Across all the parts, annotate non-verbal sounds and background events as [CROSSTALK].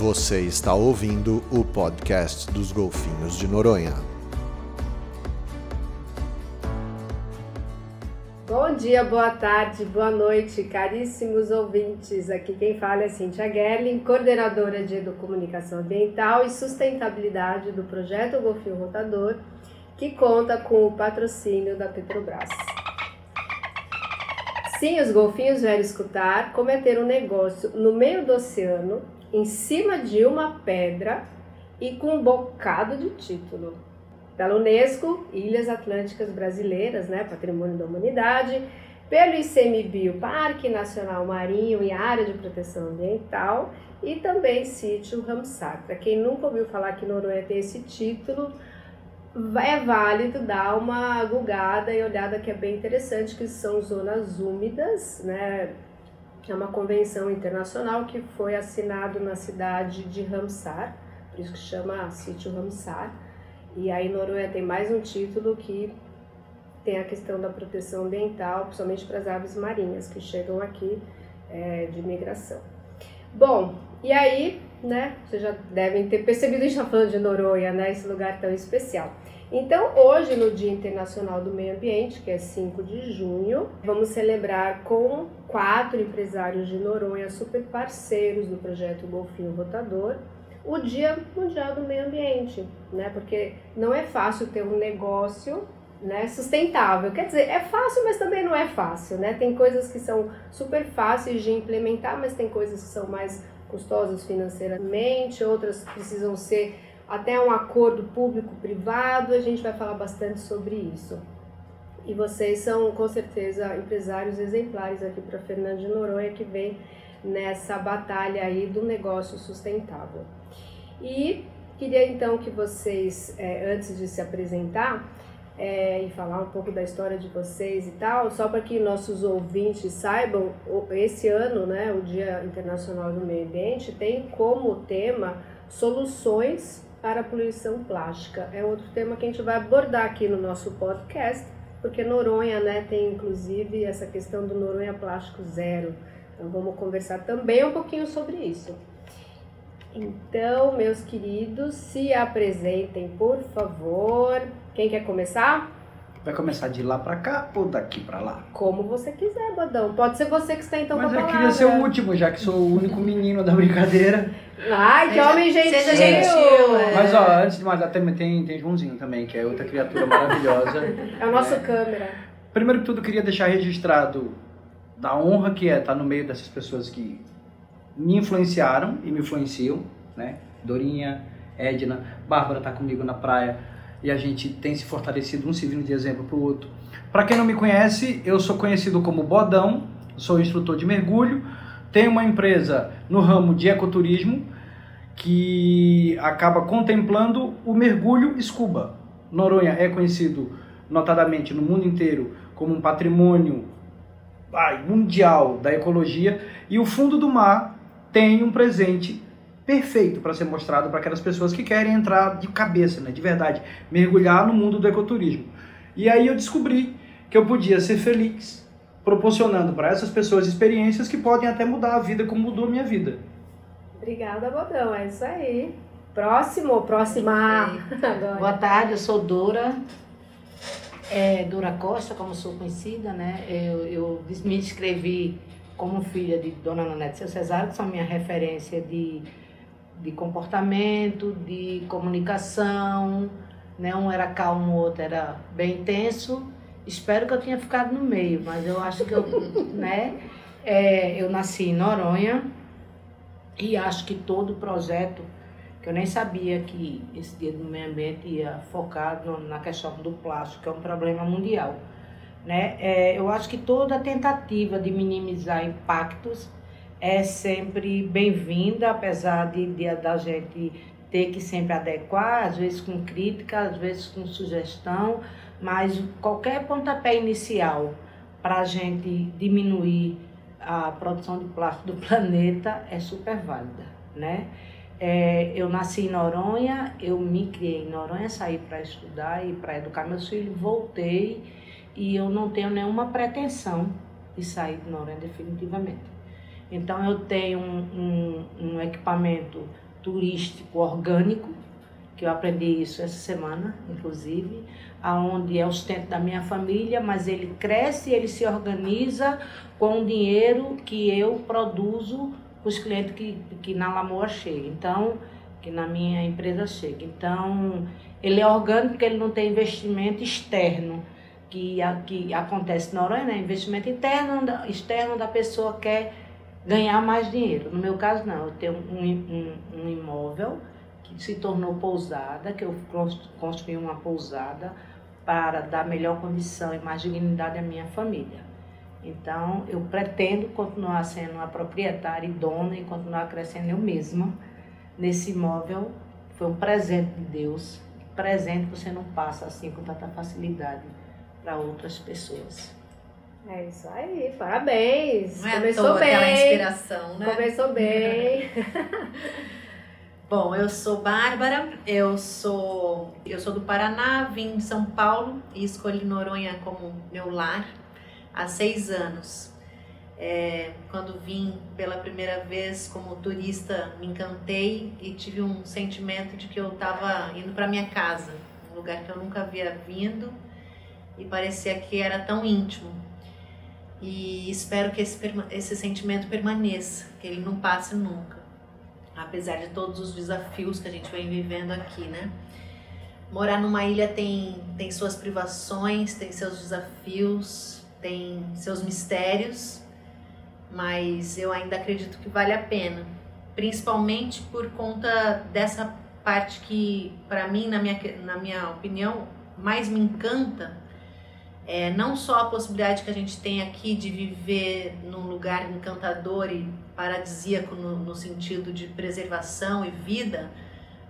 Você está ouvindo o podcast dos Golfinhos de Noronha. Bom dia, boa tarde, boa noite, caríssimos ouvintes. Aqui quem fala é Cintia Gerling, coordenadora de Educomunicação Ambiental e Sustentabilidade do projeto Golfinho Rotador, que conta com o patrocínio da Petrobras. Sim, os golfinhos vieram escutar cometer um negócio no meio do oceano, em cima de uma pedra e com um bocado de título. Pela Unesco, Ilhas Atlânticas Brasileiras, né, Patrimônio da Humanidade, pelo ICMBio, Parque Nacional Marinho e Área de Proteção Ambiental, e também Sítio Ramsar. Para quem nunca ouviu falar que Noronha tem esse título, é válido dar uma gulgada e olhada que é bem interessante, que são zonas úmidas, né? É uma convenção internacional que foi assinado na cidade de Ramsar, por isso que chama sítio Ramsar. E aí Noruega tem mais um título que tem a questão da proteção ambiental, principalmente para as aves marinhas que chegam aqui é, de migração. Bom, e aí, né, vocês já devem ter percebido, a gente está falando de Noronha, né, esse lugar tão especial. Então, hoje, no Dia Internacional do Meio Ambiente, que é 5 de junho, vamos celebrar com quatro empresários de Noronha, super parceiros do projeto Golfinho Rotador, o Dia Mundial do Meio Ambiente, né? Porque não é fácil ter um negócio né, sustentável. Quer dizer, é fácil, mas também não é fácil, né? Tem coisas que são super fáceis de implementar, mas tem coisas que são mais custosas financeiramente, outras precisam ser até um acordo público-privado. A gente vai falar bastante sobre isso. E vocês são com certeza empresários exemplares aqui para Fernando de Noronha que vem nessa batalha aí do negócio sustentável. E queria então que vocês, é, antes de se apresentar, é, e falar um pouco da história de vocês e tal, só para que nossos ouvintes saibam, esse ano, né, o Dia Internacional do Meio Ambiente, tem como tema soluções para a poluição plástica. É outro tema que a gente vai abordar aqui no nosso podcast, porque Noronha né, tem inclusive essa questão do Noronha Plástico Zero. Então vamos conversar também um pouquinho sobre isso. Então, meus queridos, se apresentem, por favor. Quem quer começar? Vai começar de lá pra cá ou daqui pra lá? Como você quiser, Bodão. Pode ser você que está então Mas com a eu palavra. queria ser o último, já que sou o único menino da brincadeira. Ai, que Seja- homem gentil! seja gentil, é. Mas ó, antes de mais, até tem, tem Joãozinho também, que é outra criatura maravilhosa. É o nosso É. câmera. Primeiro que tudo, eu queria deixar registrado da honra que é estar no meio dessas pessoas que me influenciaram e me influenciam, né? Dorinha, Edna, Bárbara tá comigo na praia e a gente tem se fortalecido, um servindo de exemplo pro outro. Para quem não me conhece, eu sou conhecido como Bodão, sou instrutor de mergulho, tenho uma empresa no ramo de ecoturismo que acaba contemplando o mergulho scuba. Noronha é conhecido notadamente no mundo inteiro como um patrimônio ai, mundial da ecologia e o fundo do mar tem um presente perfeito para ser mostrado para aquelas pessoas que querem entrar de cabeça, né, de verdade, mergulhar no mundo do ecoturismo. E aí eu descobri que eu podia ser feliz proporcionando para essas pessoas experiências que podem até mudar a vida como mudou a minha vida. Obrigada, Bodão. É isso aí. Próximo, próxima. [LAUGHS] Agora. Boa tarde, eu sou Dora, é, Dora Costa, como sou conhecida, né? Eu, eu me inscrevi como filha de Dona Nanete Seu Cesário, que são minha referência de, de comportamento, de comunicação, né? Um era calmo, o outro era bem intenso. Espero que eu tenha ficado no meio, mas eu acho que eu, [LAUGHS] né? É, eu nasci em Noronha e acho que todo projeto que eu nem sabia que esse dia do meio ambiente ia focar na questão do plástico, que é um problema mundial. Né? É, eu acho que toda tentativa de minimizar impactos é sempre bem-vinda, apesar de, de da gente ter que sempre adequar, às vezes com crítica, às vezes com sugestão, mas qualquer pontapé inicial para a gente diminuir a produção de plástico do [LAUGHS] planeta é super válida, né? É, eu nasci em Noronha, eu me criei em Noronha, saí para estudar e para educar meus filhos, voltei e eu não tenho nenhuma pretensão de sair de Noronha definitivamente. Então eu tenho um, um, um equipamento turístico orgânico, que eu aprendi isso essa semana, inclusive, aonde é o sustento da minha família, mas ele cresce, ele se organiza com o dinheiro que eu produzo para os clientes que, que na Lamoa chegam. Então, que na minha empresa chega. Então, ele é orgânico porque ele não tem investimento externo que, que acontece na Noronha, né? Investimento interno, externo da pessoa quer ganhar mais dinheiro. No meu caso, não. Eu tenho um, um, um imóvel que se tornou pousada, que eu construí uma pousada para dar melhor condição e mais dignidade à minha família. Então, eu pretendo continuar sendo uma proprietária e dona e continuar crescendo eu mesma nesse imóvel. Foi um presente de Deus. Presente você não passa assim com tanta facilidade para outras pessoas. É isso aí, parabéns. Não é Começou bem. aquela inspiração, né? Começou bem. [LAUGHS] Bom, eu sou Bárbara, eu sou eu sou do Paraná, vim de São Paulo e escolhi Noronha como meu lar há seis anos. É, quando vim pela primeira vez como turista, me encantei e tive um sentimento de que eu estava indo para minha casa, um lugar que eu nunca havia vindo e parecia que era tão íntimo. E espero que esse, esse sentimento permaneça, que ele não passe nunca, apesar de todos os desafios que a gente vem vivendo aqui, né? Morar numa ilha tem, tem suas privações, tem seus desafios, tem seus mistérios, mas eu ainda acredito que vale a pena, principalmente por conta dessa parte que, para mim, na minha, na minha opinião, mais me encanta é, não só a possibilidade que a gente tem aqui de viver num lugar encantador e paradisíaco no, no sentido de preservação e vida,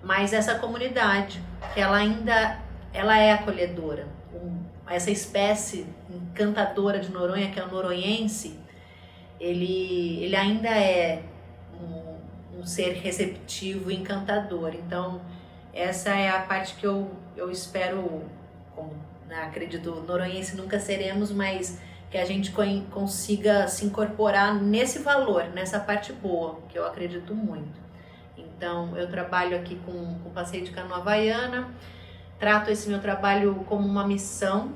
mas essa comunidade, que ela ainda ela é acolhedora. Um, essa espécie encantadora de Noronha, que é o noronhense, ele, ele ainda é um, um ser receptivo e encantador. Então, essa é a parte que eu, eu espero, como né? acredito, noronhense nunca seremos, mas que a gente consiga se incorporar nesse valor, nessa parte boa, que eu acredito muito. Então, eu trabalho aqui com, o passeio de canoa havaiana, trato esse meu trabalho como uma missão.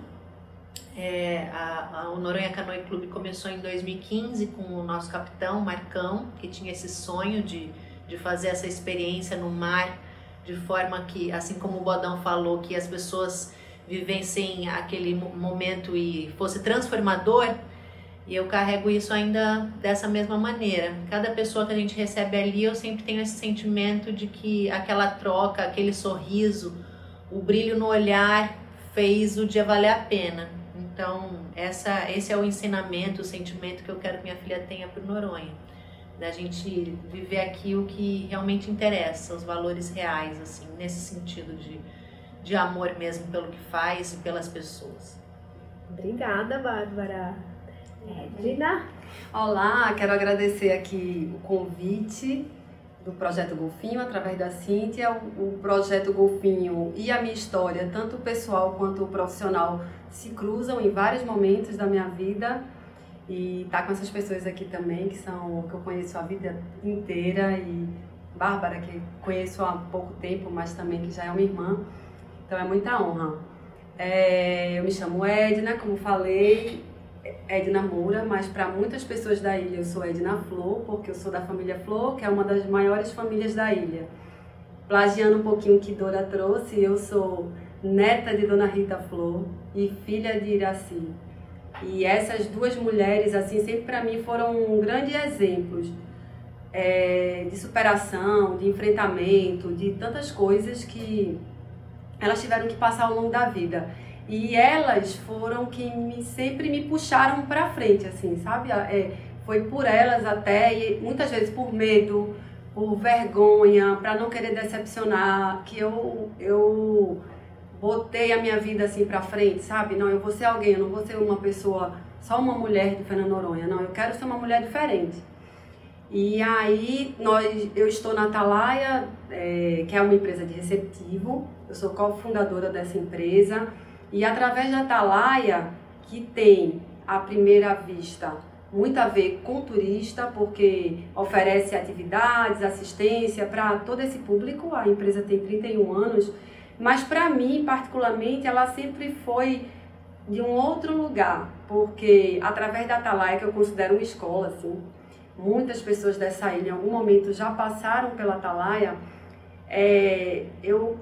É, a, a, o Noronha Canoe Clube começou em 2015 com o nosso capitão, Marcão, que tinha esse sonho de, de fazer essa experiência no mar, de forma que, assim como o Bodão falou, que as pessoas vivenciem aquele momento e fosse transformador, e eu carrego isso ainda dessa mesma maneira. Cada pessoa que a gente recebe ali, eu sempre tenho esse sentimento de que aquela troca, aquele sorriso, o brilho no olhar fez o dia valer a pena. Então, essa, esse é o ensinamento, o sentimento que eu quero que minha filha tenha para Noronha. Da gente viver aqui o que realmente interessa, os valores reais, assim, nesse sentido de de amor mesmo pelo que faz e pelas pessoas. Obrigada, Bárbara. Edna? Olá, quero agradecer aqui o convite do Projeto Golfinho, através da Cíntia. O, Projeto Golfinho e a minha história, tanto pessoal quanto profissional, se cruzam em vários momentos da minha vida. E tá com essas pessoas aqui também, que são que eu conheço a vida inteira, e Bárbara, que conheço há pouco tempo, mas também que já é uma irmã. Então é muita honra. É, eu me chamo Edna, como falei, Edna Moura, mas para muitas pessoas da ilha eu sou Edna Flor, porque eu sou da família Flor, que é uma das maiores famílias da ilha. Plagiando um pouquinho o que Dora trouxe, eu sou neta de Dona Rita Flor e filha de Iraci. E essas duas mulheres, assim, sempre para mim foram grandes exemplos é, de superação, de enfrentamento, de tantas coisas que elas tiveram que passar ao longo da vida. E elas foram que me, sempre me puxaram para frente, assim, sabe? É, foi por elas até, e muitas vezes por medo, por vergonha, para não querer decepcionar, que eu, eu botei a minha vida assim para frente, sabe? Não, eu vou ser alguém, eu não vou ser uma pessoa, só uma mulher de Fernando Noronha, não, eu quero ser uma mulher diferente. E aí nós, eu estou na Atalaia, é, que é uma empresa de receptivo, eu sou cofundadora dessa empresa e através da Atalaia, que tem à primeira vista muito a ver com turista, porque oferece atividades, assistência para todo esse público. A empresa tem 31 anos, mas para mim, particularmente, ela sempre foi de um outro lugar, porque através da Atalaia, que eu considero uma escola, assim, muitas pessoas dessa ilha em algum momento já passaram pela Atalaia, é, eu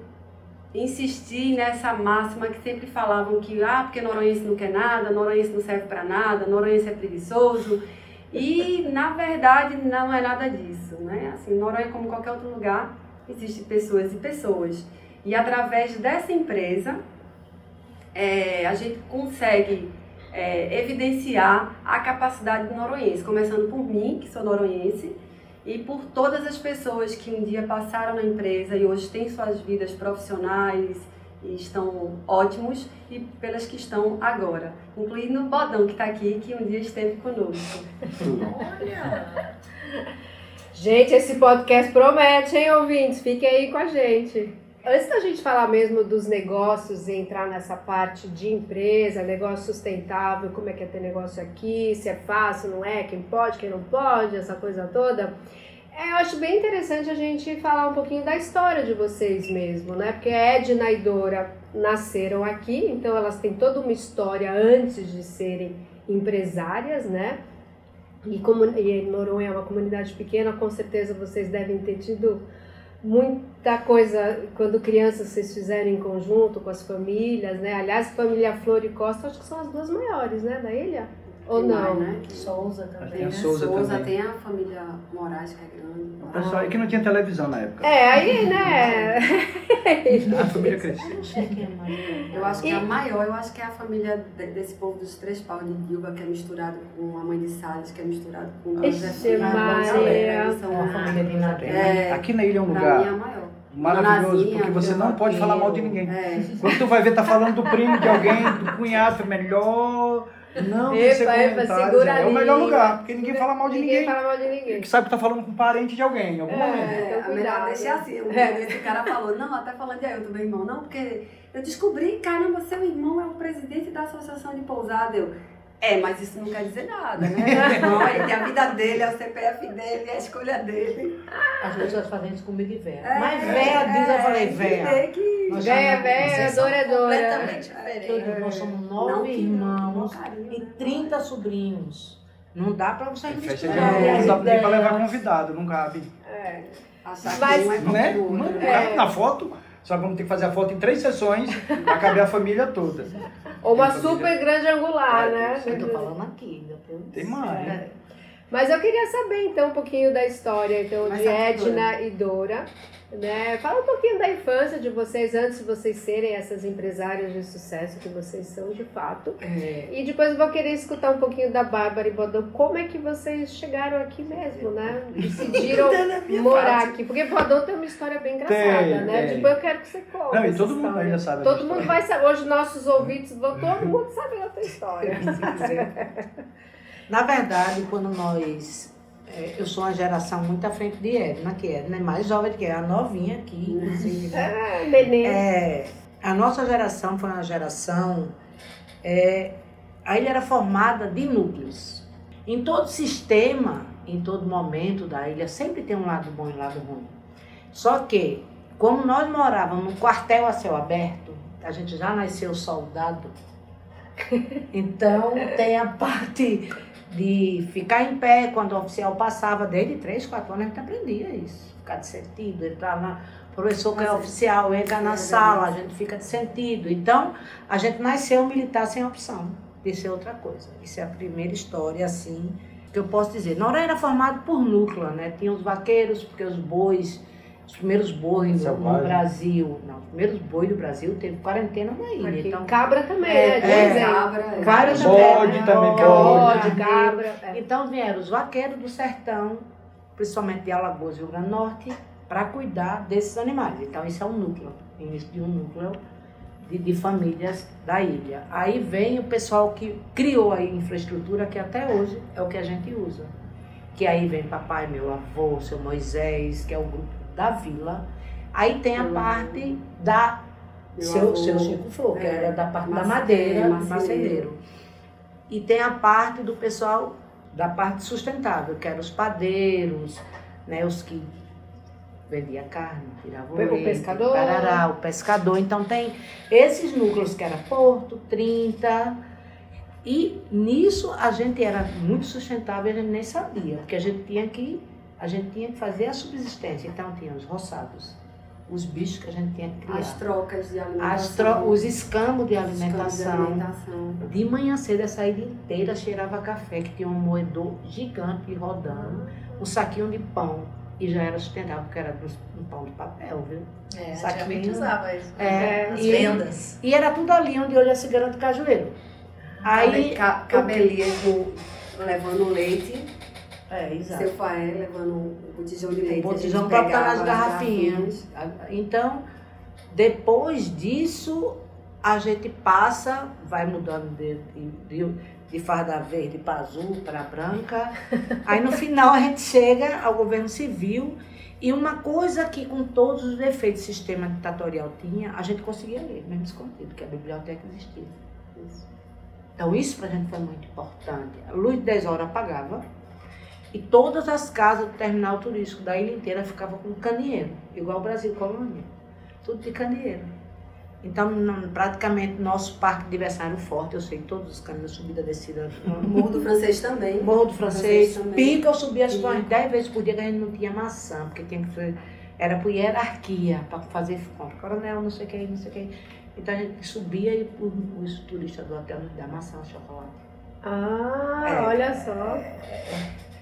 insisti nessa máxima que sempre falavam que, ah, porque Noronhense não quer nada, Noronhense não serve para nada, Noronhense é preguiçoso. E, [LAUGHS] na verdade, não é nada disso, né? Assim, Noronha, como qualquer outro lugar, existem pessoas e pessoas. E através dessa empresa, é, a gente consegue é, evidenciar a capacidade do noronhense, começando por mim, que sou noronhense, e por todas as pessoas que um dia passaram na empresa e hoje têm suas vidas profissionais e estão ótimos, e pelas que estão agora, incluindo o Bodão, que está aqui, que um dia esteve conosco. Olha! Gente, esse podcast promete, hein, ouvintes? Fiquem aí com a gente. Antes da gente falar mesmo dos negócios e entrar nessa parte de empresa, negócio sustentável, como é que é ter negócio aqui, se é fácil, não é, quem pode, quem não pode, essa coisa toda, é, eu acho bem interessante a gente falar um pouquinho da história de vocês mesmo, né? Porque Edna e Dora nasceram aqui, então elas têm toda uma história antes de serem empresárias, né? E como e Noronha é uma comunidade pequena, com certeza vocês devem ter tido muita coisa quando crianças vocês fizeram em conjunto com as famílias, né? Aliás, família Flor e Costa acho que são as duas maiores, né, da ilha? Ou Tem não? mais, né? Souza Tem também. a a Souza também. tem a família Moraes, que é grande. O pessoal aí que não tinha televisão na época. É, aí, né? [LAUGHS] A família cresceu. Eu é mais. Eu acho que E- a maior, eu acho que é a família de- desse povo dos três paus de Dilba, que é misturado com a mãe de Salles, que é misturado com a Josefina, Maria. São É uma família de Natal. É, Aqui na ilha é um pra mim é a lugar maior. maravilhoso, porque você não pode falar mal de ninguém. É. Quando tu vai ver, tá falando do primo de alguém, do cunhado, é melhor. Não, tem que ser Epa, epa, comentários, segura é, é o melhor lugar, porque ninguém fala mal de Ninguém ninguém. fala mal de ninguém. Que sabe que tá falando com um parente de alguém, em algum É. momento. É, então a melhor cuidado. deixar assim. Um É. esse cara falou, não, até falando de Ailton, meu irmão, não, porque eu descobri, caramba, seu irmão é o presidente da associação de pousada. Eu, é, mas isso não quer dizer nada, né? Irmão, ele tem a vida dele, é o CPF dele, é a escolha dele. As pessoas fazem isso comigo e véia. É, Mas véia diz, eu falei, véia. que... Nós Véia, véia, dora é dora. Completamente diferente. Todos nós somos Não nove irmãos e né? 30 sobrinhos. Não dá pra Tem festa de não dá nem pra levar ideias. convidado, não cabe. É. Mas- é Não é? cultura, Não né? cabe na foto. Só vamos ter que fazer a foto em três sessões [LAUGHS] pra caber a família toda. Ou uma super grande angular, né? Eu tô falando aqui. depois- Tem mais. É. Mas eu queria saber então um pouquinho da história então Mas de Edna e Dora, né? Fala um pouquinho da infância de vocês antes de vocês serem essas empresárias de sucesso que vocês são de fato. É, E depois eu vou querer escutar um pouquinho da Bárbara e Bodão, como é que vocês chegaram aqui mesmo, né? Decidiram morar aqui. Porque Bodão tem uma história bem engraçada, Tem, né? tem. Depois eu quero que você conte. Não, e todo mundo história. ainda sabe a Todo história. mundo vai saber. Hoje nossos ouvintes, vão, todo mundo sabe da tua história. [LAUGHS] [LAUGHS] Na verdade, quando nós. É, eu sou uma geração muito à frente de Edna, que Edna é mais jovem que é a novinha aqui, inclusive. né? [LAUGHS] Ah, neném. É, a nossa geração foi uma geração. É, a ilha era formada de núcleos. Em todo sistema, em todo momento da ilha, sempre tem um lado bom e um lado ruim. Só que, como nós morávamos num quartel a céu aberto, a gente já nasceu soldado, [LAUGHS] então tem a parte de ficar em pé quando o oficial passava, desde 3, 4 anos a gente aprendia isso. Ficar de sentido, entrar na. O professor que é é- oficial entra na é sala, a gente fica de sentido. Então, a gente nasceu militar sem opção de ser outra coisa. Isso é a primeira história, assim, que eu posso dizer. Noronha era formado por núcleo, né? Tinha os vaqueiros, porque os bois, os primeiros bois no, no. Brasil, não, os primeiros bois do Brasil teve quarentena na ilha. Aqui, Então, cabra também, É, né? é, cabra, é. vários Bode também, Bode, cabra. é. Então vieram os vaqueiros do sertão, principalmente de Alagoas e Rio Grande do Norte, para cuidar desses animais. Então isso é um núcleo, início de um núcleo de, de famílias da ilha. Aí vem o pessoal que criou a infraestrutura que até hoje é o que a gente usa. Que aí vem papai, meu avô, seu Moisés, que é o grupo da vila. Aí tem a Meu parte da Meu seu, avô, seu Chico Flor, que é, era da parte da madeira, marceneiro. E tem a parte do pessoal da parte sustentável, que eram os padeiros, né, os que vendia carne, tirava o, O leite, pescador. parará, o pescador. Então tem esses núcleos que era Porto, 30, e nisso a gente era muito sustentável, a gente nem sabia, porque a gente tinha que a gente tinha que fazer a subsistência. Então tinha os roçados, os bichos que a gente tinha que criar, As trocas de alimentação. as tro- os escambos de Os campos de alimentação. alimentação. De manhã cedo, essa ilha inteira cheirava café, que tinha um moedor gigante rodando, um saquinho de pão, e já era sustentável, porque era um pão de papel, viu? É, Saquinho. usava isso. É, As e- vendas. E era tudo ali onde é a Cigana do Cajueiro. Aí. Ca- Cabelia com, levando leite, É, exato. seu faé levando o botijão de leite. O botijão para botar nas as garrafinhas. Então, depois disso, a gente passa, vai mudando de, de, de, farda verde para azul, para branca. [LAUGHS] Aí no final a gente chega ao governo civil e uma coisa que com todos os defeitos que o sistema ditatorial tinha, a gente conseguia ler, mesmo escondido, que a biblioteca existia. Então isso para a gente foi muito importante. A luz de 10 horas apagava e todas as casas do terminal turístico da ilha inteira ficavam com candeeiro, igual o Brasil Colônia. Tudo de candeeiro. Então, não- praticamente, nosso parque de diversão era forte. Eu sei todos os caminhos, subida, descida. [LAUGHS] Morro do Francês também. Morro do Francês, também. pica, eu subia umas Pica. 10 vezes por dia, que a gente não tinha maçã, porque tinha que ser, era por hierarquia, para fazer compra. Coronel, não sei o que, não sei o que. Então a gente subia e os turistas do hotel nos davam maçã, chocolate. Ah, É. olha só. É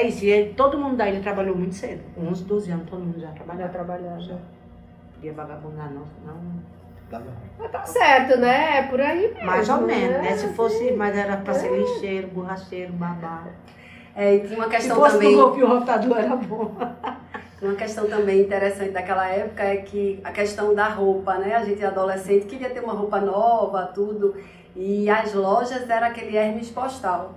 isso, e aí todo mundo da ilha trabalhou muito cedo. Com 11, 12 anos, todo mundo já Já trabalhava. trabalhava. Podia vagabundar, não, não. Mas tá certo, né? É por aí mesmo. Mais ou menos, né? né? Se fosse, mas era pra ser lixeiro, borracheiro, babá. É, e tinha uma Se questão fosse também. golpe rotador, era bom. Uma questão também interessante daquela época é que a questão da roupa, né? A gente adolescente queria ter uma roupa nova, tudo. E as lojas era aquele Hermes postal.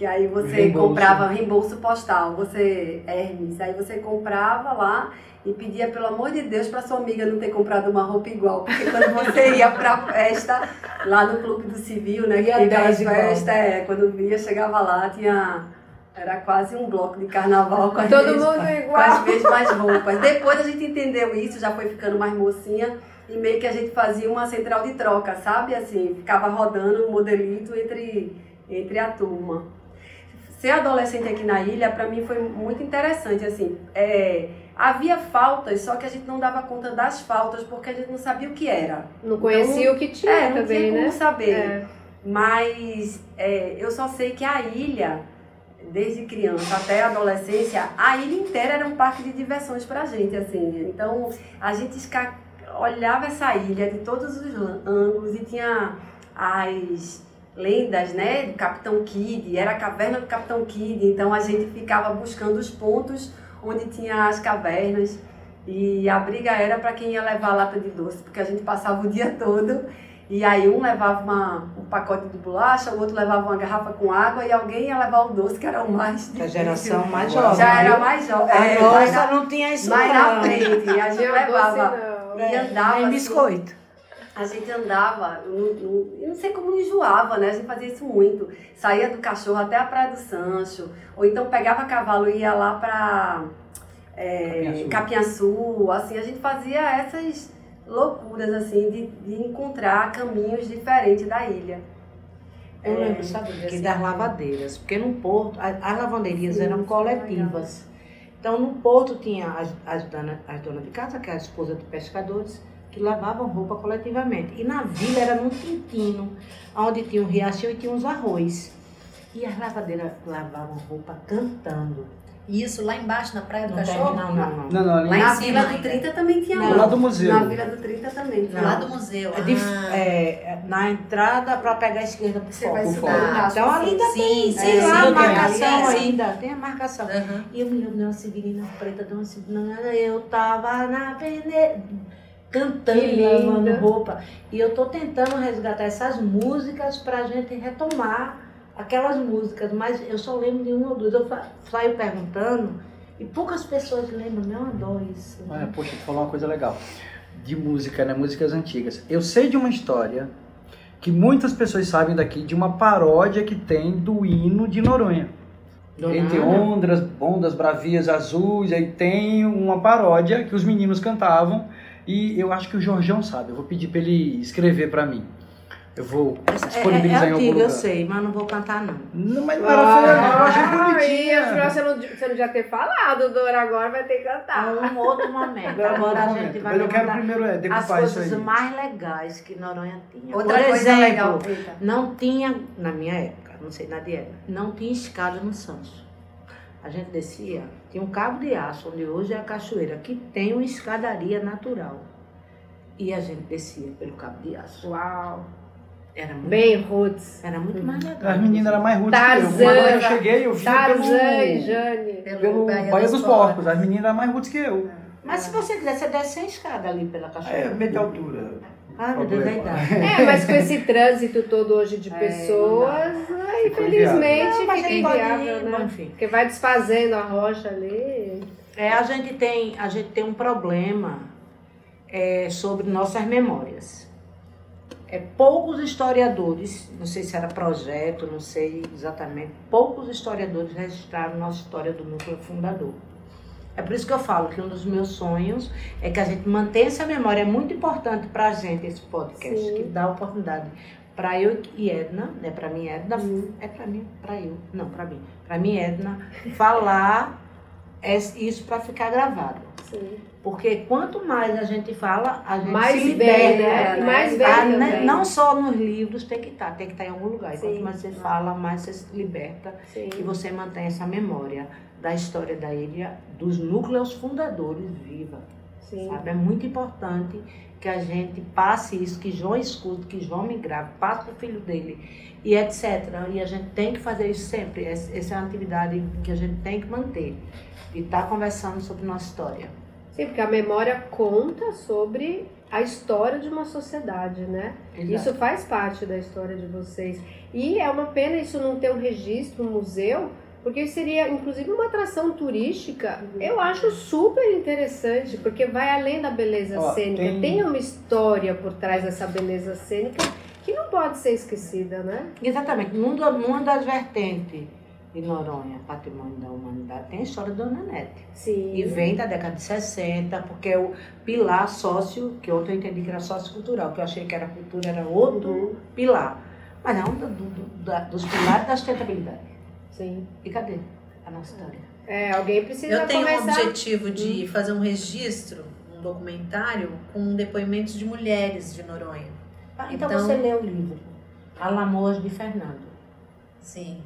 Que aí você Reembolso. comprava reembolso postal, você Hermes, aí você comprava lá e pedia pelo amor de Deus para sua amiga não ter comprado uma roupa igual, porque quando você ia pra festa lá no clube do civil, né, que 10 igual. festas, é, quando via chegava lá tinha era quase um bloco de carnaval com as Todo mesmas- mundo com as igual. mesmas roupas. Depois a gente entendeu isso, já foi ficando mais mocinha e meio que a gente fazia uma central de troca, sabe? Assim, ficava rodando um modelito entre, entre a turma. Ser adolescente aqui na ilha, para mim, foi muito interessante, assim. É, havia faltas, só que a gente não dava conta das faltas, porque a gente não sabia o que era. Não conhecia o que tinha é, não também, tinha como né? saber. É. Mas é, eu só sei que a ilha, desde criança até a adolescência, a ilha inteira era um parque de diversões pra gente, assim. Então, a gente olhava essa ilha de todos os ângulos e tinha as lendas, né, do Capitão Kidd, era a caverna do Capitão Kidd, então a gente ficava buscando os pontos onde tinha as cavernas e a briga era para quem ia levar a lata de doce, porque a gente passava o dia [LAUGHS] todo e aí um levava uma, um pacote de bolacha, o outro levava uma garrafa com água e alguém ia levar o doce, que era o mais A difícil. geração mais jovem. Já era mais jovem. A é, nossa mais na, não tinha isso mais não. na frente. A gente levava doce, não. e andava. Nem assim, biscoito. A gente andava, no- eu não sei como não enjoava, né? A gente fazia isso muito. Saía do cachorro até a Praia do Sancho, ou então pegava cavalo e ia lá pra é. Capiaçu. Assim, a gente fazia essas loucuras, assim, de, de encontrar caminhos diferentes da ilha. Eu É, lembro, sabe, que assim, das lavadeiras. Porque no porto, a- as lavanderias Sim, eram é coletivas. Então, no porto tinha as, as, dona, as donas de casa, que é a esposa de pescadores, que lavavam roupa coletivamente. E na vila era num tintino, onde tinha um riachinho e tinha uns arroz. E as lavadeiras lavavam roupa cantando. E isso lá embaixo na Praia do Não Cachorro? não, não. Não, não, ali Lá em Na cima Vila do ainda. 30 também tinha Não. lá do museu. Na Vila do 30 também tinha Lá do museu. É de- ah. é, na entrada para pegar a esquerda pro Você foco. vai estudar. fora. Então ali ainda Sim, tem, sim, tem sim, lá a marcação sim, sim. ainda, tem a marcação. Aham. E eu me lembro de uma civilina preta, de uma civilina, eu tava na peneira, cantando, Que lavando roupa. E eu tô tentando resgatar essas músicas pra gente retomar aquelas músicas, mas eu só lembro de uma ou duas. Eu saio perguntando e poucas pessoas lembram, eu adoro isso. Ah, poxa, tu falou uma coisa legal. De música, né? Músicas antigas. Eu sei de uma história que muitas pessoas sabem daqui, de uma paródia que tem do hino de Noronha. Dona Entre ondas, ondas bravias azuis, aí tem uma paródia que os meninos cantavam e eu acho que o Jorjão sabe. Eu vou pedir para ele escrever para mim. Eu vou Essa- É, é, disponibilizar é em algum lugar. eu sei, mas não vou cantar não. Não, mas não era não. Eu achei Ai, bonitinha. Você não, você não já ter falado, Dora, agora vai ter que cantar. Um outro momento. Não, Agora a não, gente vai Mas eu quero primeiro é, as decupar isso coisas mais legais que Noronha tinha. Outra Por coisa exemplo, legal, Rita. não tinha, na minha época, não sei na de Edna, não tinha escada no Sancho. A gente descia, tinha um cabo de aço, onde hoje é a cachoeira, que tem uma escadaria natural. E a gente descia pelo cabo de aço. Uau. Era muito, Bem roots. era muito mais legal. As meninas eram mais rudes que eu. Tarzan. Quando eu cheguei, eu vi Tarzan e pelo, Jane. Pelo, pelo Baía dos Porcos. As meninas eram mais rudes que eu. Mas se você quiser, você desce sem escada ali pela É, cachoeira. meio de altura. Ai, meu Deus, da idade. É, mas com esse trânsito todo hoje de É, pessoas, infelizmente Não, fica inviável, né? enfim. Porque vai desfazendo a rocha ali. É, a gente tem, a gente tem um problema é, sobre nossas memórias. É, poucos historiadores, não sei se era projeto, não sei exatamente, poucos historiadores registraram nossa história do núcleo fundador. É por isso que eu falo que um dos meus sonhos é que a gente mantenha essa memória. É muito importante para a gente esse podcast, Sim. que dá oportunidade para eu e Edna, né? Para mim, Edna, Uhum. é para mim, para eu, não, para mim, para mim, Edna, falar es- isso para ficar gravado. Sim. Porque quanto mais a gente fala, a gente Mais se liberta. né? E mais bem Ah, né? também. Não só nos livros tem que estar, tem que estar em algum lugar. E Sim. quanto mais você fala, mais você se liberta Sim. e você mantém essa memória da história da ilha, dos núcleos fundadores viva. Sim. Sabe? É muito importante que a gente passe isso, que João escute, que João me grave, passe para o filho dele e etc. E a gente tem que fazer isso sempre. Essa é uma atividade que a gente tem que manter. E estar conversando sobre nossa história. Sim, porque a memória conta sobre a história de uma sociedade, né? Isso faz parte da história de vocês. E é uma pena isso não ter um registro, um museu, porque seria inclusive uma atração turística. Eu acho super interessante, porque vai além da beleza Ó, cênica. tem- Tem... uma história por trás dessa beleza cênica que não pode ser esquecida, né? Exatamente. Numa numa das vertentes de Noronha, Patrimônio da Humanidade, tem a história da Dona Nete. Sim. E vem da década de 60, porque é o pilar sócio, que ontem eu entendi que era sociocultural, que eu achei que era cultura, era outro Uhum. pilar. Mas é um do- do- da- dos pilares da sustentabilidade. Sim. E cadê a nossa história? É, alguém precisa Eu tenho um começar. objetivo de fazer um registro, um documentário com depoimentos de mulheres de Noronha. Ah, então, Então- você lê o livro Alamoas de Fernando. Sim.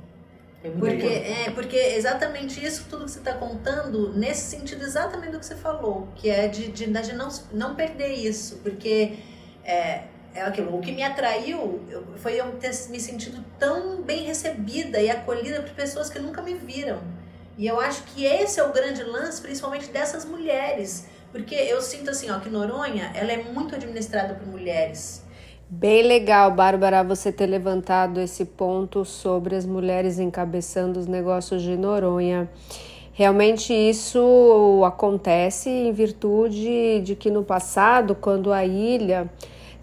Porque é porque exatamente isso tudo que você está contando, nesse sentido exatamente do que você falou, que é de, de, de não, não perder isso, porque é, é aquilo, o que me atraiu foi eu ter me sentido tão bem recebida e acolhida por pessoas que nunca me viram. E eu acho que esse é o grande lance, principalmente dessas mulheres, porque eu sinto assim, ó, que Noronha, ela é muito administrada por mulheres. Bem legal, Bárbara, você ter levantado esse ponto sobre as mulheres encabeçando os negócios de Noronha. Realmente isso acontece em virtude de que no passado, quando a ilha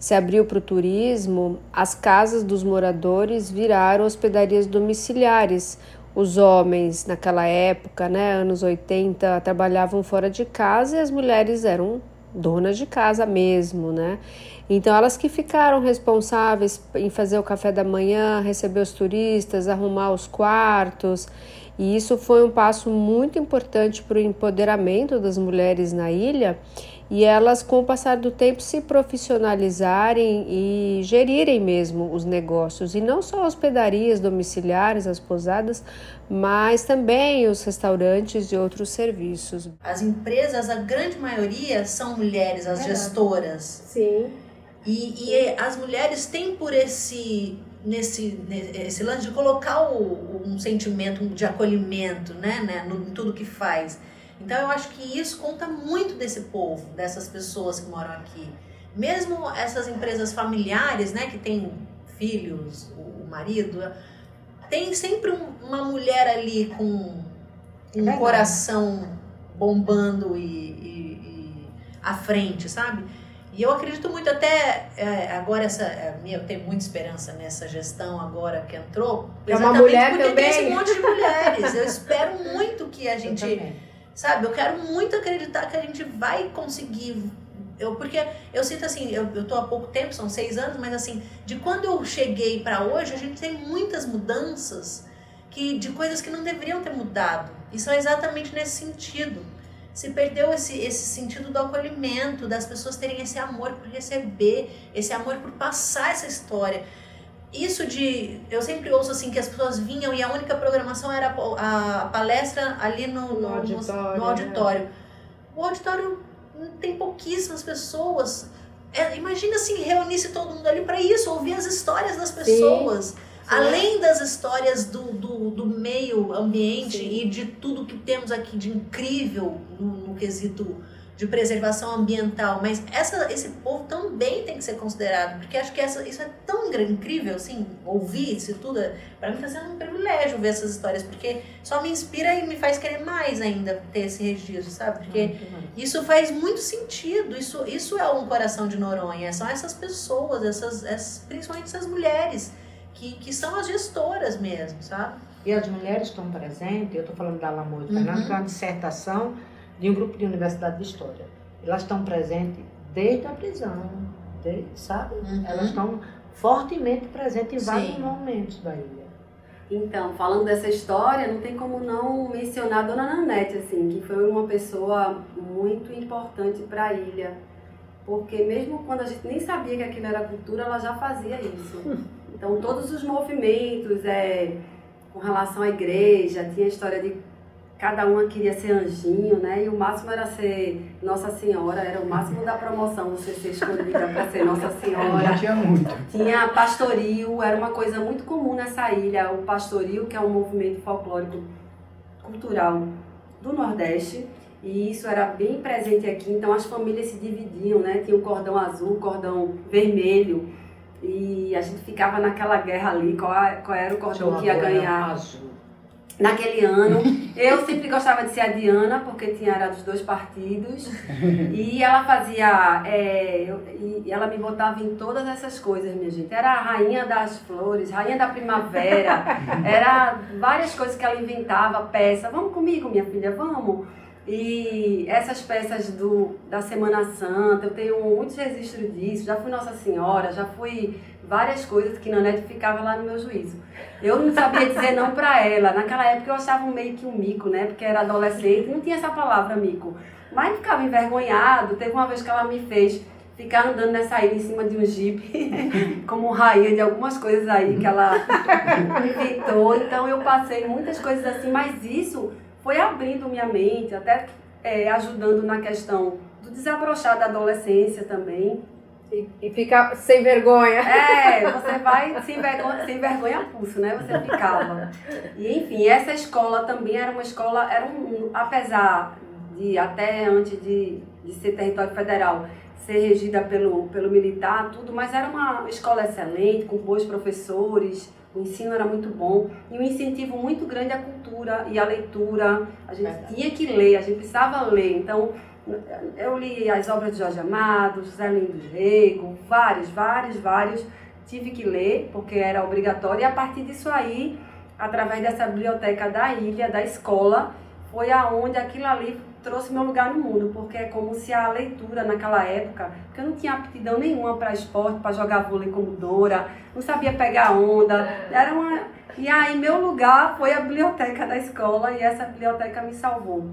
se abriu para o turismo, as casas dos moradores viraram hospedarias domiciliares. Os homens, naquela época, né, anos 80, trabalhavam fora de casa e as mulheres eram donas de casa mesmo, né? Então, elas que ficaram responsáveis em fazer o café da manhã, receber os turistas, arrumar os quartos. E isso foi um passo muito importante para o empoderamento das mulheres na ilha e elas, com o passar do tempo, se profissionalizarem e gerirem mesmo os negócios. E não só hospedarias domiciliares, as pousadas, mas também os restaurantes e outros serviços. As empresas, a grande maioria, são mulheres, as Verdade. gestoras. Sim. E, e as mulheres têm por esse nesse, esse lance de colocar o, um sentimento de acolhimento né, né, no, em tudo que faz. Então eu acho que isso conta muito desse povo, dessas pessoas que moram aqui. Mesmo essas empresas familiares, né, que têm filhos, o, marido, tem sempre um- uma mulher ali com um Verdade. coração bombando e, e- e à frente, sabe? E eu acredito muito, até é, agora, essa, é, eu tenho muita esperança nessa gestão agora que entrou. É uma mulher porque também. tem esse monte de mulheres. Eu [LAUGHS] espero muito que a gente. Sabe, eu quero muito acreditar que a gente vai conseguir. Eu, porque eu sinto assim, eu, eu tô há pouco tempo, são seis anos, mas assim, de quando eu cheguei para hoje, a gente tem muitas mudanças que de coisas que não deveriam ter mudado. E são exatamente nesse sentido se perdeu esse, esse sentido do acolhimento, das pessoas terem esse amor por receber, esse amor por passar essa história. Isso de. Eu sempre ouço assim que as pessoas vinham e a única programação era a, a palestra ali no, no, no auditório. No, auditório. Né? O auditório tem pouquíssimas pessoas. É, imagina se reunisse todo mundo ali para isso, ouvir as histórias das pessoas. Sim. Além das histórias do, do, do meio ambiente Sim. e de tudo que temos aqui de incrível no, no quesito de preservação ambiental, mas essa, esse povo também tem que ser considerado, porque acho que essa, isso é tão incrível, assim, ouvir isso tudo, para mim está sendo um privilégio ver essas histórias, porque só me inspira e me faz querer mais ainda ter esse registro, sabe? Porque isso faz muito sentido, isso, isso é um coração de Noronha, são essas pessoas, essas, essas principalmente essas mulheres, que, que são as gestoras mesmo, sabe? E as mulheres estão presentes, eu estou falando da Lamour de Fernando, uhum. que é uma dissertação de um grupo de Universidade de História. Elas estão presentes desde a prisão, desde, sabe? Uhum. Elas estão fortemente presentes em Sim. vários momentos da ilha. Então, falando dessa história, não tem como não mencionar a Dona Nanete, assim, que foi uma pessoa muito importante para a ilha. Porque mesmo quando a gente nem sabia que aquilo era cultura, ela já fazia isso. [LAUGHS] Então, todos os movimentos é, com relação à igreja, tinha a história de cada uma queria ser anjinho, né? E o máximo era ser Nossa Senhora, era o máximo da promoção, você ser escolhida para ser Nossa Senhora. Tinha muito. Tinha pastoril, era uma coisa muito comum nessa ilha, o pastoril, que é um movimento folclórico cultural do Nordeste. E isso era bem presente aqui, então as famílias se dividiam, né? Tinha o cordão azul, o cordão vermelho. E a gente ficava naquela guerra ali, qual, qual era o cordão que ia ganhar. Naquele ano, eu sempre gostava de ser a Diana, porque tinha era dos dois partidos. E ela fazia. É, eu, e ela me botava em todas essas coisas, minha gente. Era a rainha das flores, rainha da primavera. Era várias coisas que ela inventava, peça. Vamos comigo, minha filha, vamos. E essas peças do, da Semana Santa, eu tenho muitos registros disso. Já fui Nossa Senhora, já fui várias coisas que Nanete ficava lá no meu juízo. Eu não sabia dizer não para ela. Naquela época eu achava meio que um mico, né? Porque era adolescente, não tinha essa palavra mico. Mas ficava envergonhado. Teve uma vez que ela me fez ficar andando nessa ilha em cima de um jipe, [LAUGHS] como rainha de algumas coisas aí que ela [LAUGHS] inventou. Então eu passei muitas coisas assim, mas isso foi abrindo minha mente, até é, ajudando na questão do desabrochar da adolescência também. E, fica sem vergonha. É, você vai sem vergonha, sem vergonha pulso, né? Você ficava. E enfim, essa escola também era uma escola, era um, apesar de até antes de, de ser território federal, ser regida pelo, pelo militar, tudo, mas era uma escola excelente, com bons professores, o ensino era muito bom e um incentivo muito grande à cultura e à leitura. A gente Verdade. tinha que ler, a gente precisava ler. Então, eu li as obras de Jorge Amado, José Lindo Rego, vários, vários, vários. Tive que ler, porque era obrigatório, e a partir disso aí, através dessa biblioteca da ilha, da escola, foi aonde aquilo ali trouxe meu lugar no mundo, porque é como se a leitura naquela época, que eu não tinha aptidão nenhuma para esporte, para jogar vôlei como Dora, não sabia pegar onda, era uma... E aí meu lugar foi a biblioteca da escola e essa biblioteca me salvou.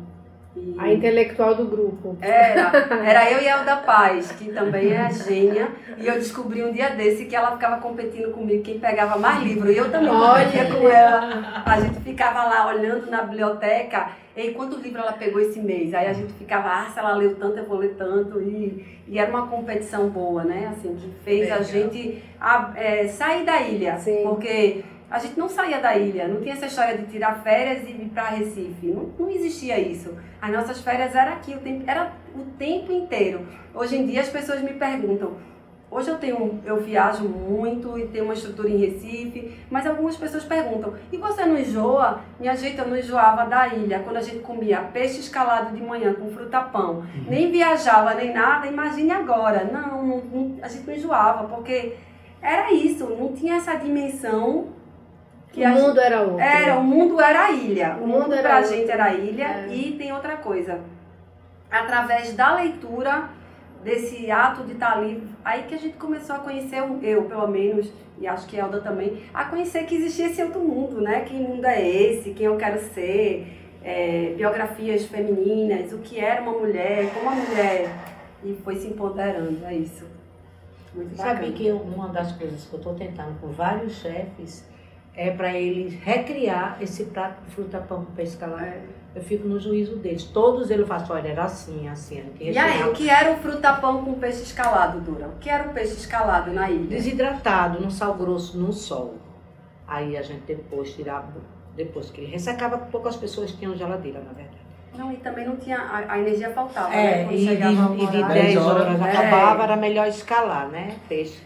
E... A intelectual do grupo. Era, [LAUGHS] era eu e a Elda Paz, que também é a gênia. E eu descobri um dia desse que ela ficava competindo comigo, quem pegava mais livro. E eu também competia com ela. A gente ficava lá olhando na biblioteca. E quantos livros ela pegou esse mês? Aí a gente ficava, ah, se ela leu tanto, eu vou ler tanto. E, e era uma competição boa, né? Assim, que fez Legal. a gente a, é, sair da ilha. Sim. Porque a gente não saía da ilha, não tinha essa história de tirar férias e ir para Recife, não, não existia isso. As nossas férias era aqui, o tempo, era o tempo inteiro. Hoje em dia as pessoas me perguntam, Hoje eu tenho, eu viajo muito e tenho uma estrutura em Recife, mas algumas pessoas perguntam: e você não enjoa? Minha gente, eu não enjoava da ilha. Quando a gente comia peixe escalado de manhã com fruta-pão, nem viajava nem nada, imagine agora. Não, não, não, a gente não enjoava, porque era isso, não tinha essa dimensão que o a mundo era outro. era, o mundo era a ilha. O O mundo mundo era pra outro. gente era a ilha. É. E tem outra coisa. Através da leitura, desse ato de estar ali, aí que a gente começou a conhecer, o- eu pelo menos, e acho que a Elda também, a conhecer que existia esse outro mundo, né? Que mundo é esse, quem eu quero ser, é, biografias femininas, o que era uma mulher, como a mulher. E foi se empoderando, é isso. Muito Sabe bacana. que uma das coisas que eu estou tentando com vários chefes é para eles recriar esse prato de fruta-pão com peixe escalado. É. Eu fico no juízo deles. Todos eles falam, olha, era assim, assim. E aí, o que era o frutapão com peixe escalado, Dura? O que era o peixe escalado na ilha? Desidratado, no sal grosso, no sol. Aí a gente depois tirava, depois que ele ressecava, poucas pessoas tinham geladeira, na verdade. Não, e também não tinha, a, a energia faltava, É, né? Quando e de, e de horário. 10 10 horas, horas, é. acabava, era melhor escalar, né? Peixe,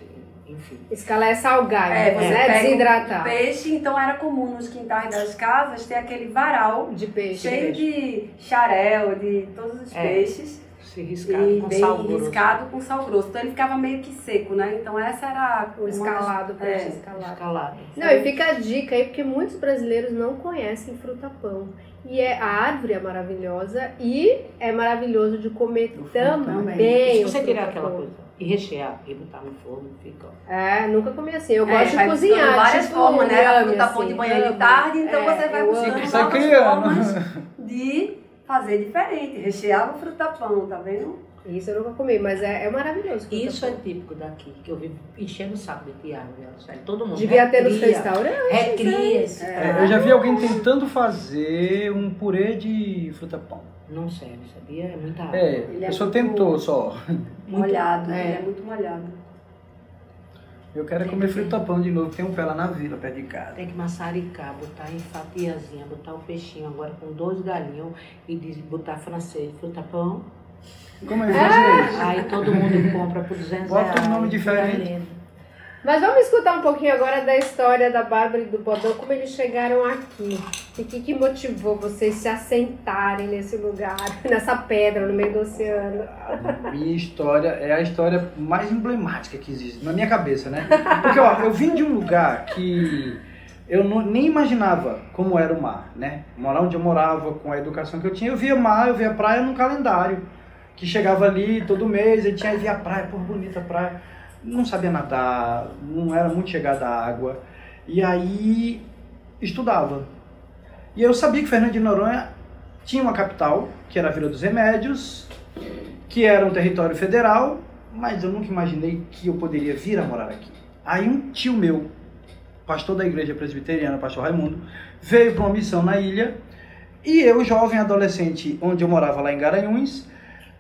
enfim. Escalar é salgar, É, você né? Desidratar. peixe, então era comum nos quintais das casas ter aquele varal De peixe. cheio de xarel, de todos os É, peixes. Se riscava E com bem sal grosso. riscado com sal grosso. Então ele ficava meio que seco, né? Então essa era O escalado, das- peixe é. escalado. Escalado. Não, e fica a dica aí, porque muitos brasileiros não conhecem fruta-pão. E é, a árvore é maravilhosa e é maravilhoso de comer também. também. Se você tirar aquela coisa e rechear e botar no forno, fica. ó. É, nunca comi assim. Eu É, gosto de cozinhar. buscando várias tipo formas, né? Frutapão assim, de manhã e de tarde, então É, você vai buscando novas criando. formas de fazer diferente. Recheava o frutapão, tá vendo? Isso eu nunca comi, mas é, é maravilhoso. Isso é típico daqui, que eu vivo enchendo o saco de Tiago. Todo mundo Devia ter nos recria- restaurantes. Recria esse É. Eu já vi alguém tentando fazer um purê de fruta-pão. Não serve, sabia? É muita água. É, Ele a é pessoa muito- tentou só. Molhado, é. ele é muito molhado. Eu quero é comer fruta-pão de novo. Tem um pé lá na vila, perto de casa. Tem que maçaricar, botar em fatiazinha, botar o peixinho agora com dois galinhos e botar francês, fruta-pão. Como é que faz isso? Aí todo mundo compra por 200 Bota um reais. nome diferente. fica lindo. Mas vamos escutar um pouquinho agora da história da Bárbara e do Bodão, como eles chegaram aqui. E o que, que motivou vocês se assentarem nesse lugar, [LAUGHS] nessa pedra no meio do oceano? Minha história é a história mais emblemática que existe na minha cabeça, né? Porque, ó, eu vim de um lugar que eu não- nem imaginava como era o mar, né? Morar onde eu morava, com a educação que eu tinha, eu via mar, eu via praia no calendário. Que chegava ali todo mês, eu tinha via a praia, pô, bonita praia. Não sabia nadar, não era muito chegada à água. E aí estudava. E eu sabia que Fernando de Noronha tinha uma capital, que era a Vila dos Remédios, que era um território federal, mas eu nunca imaginei que eu poderia vir a morar aqui. Aí um tio meu, pastor da igreja presbiteriana, pastor Raimundo, veio para uma missão na ilha e eu, jovem adolescente, onde eu morava lá em Garanhuns,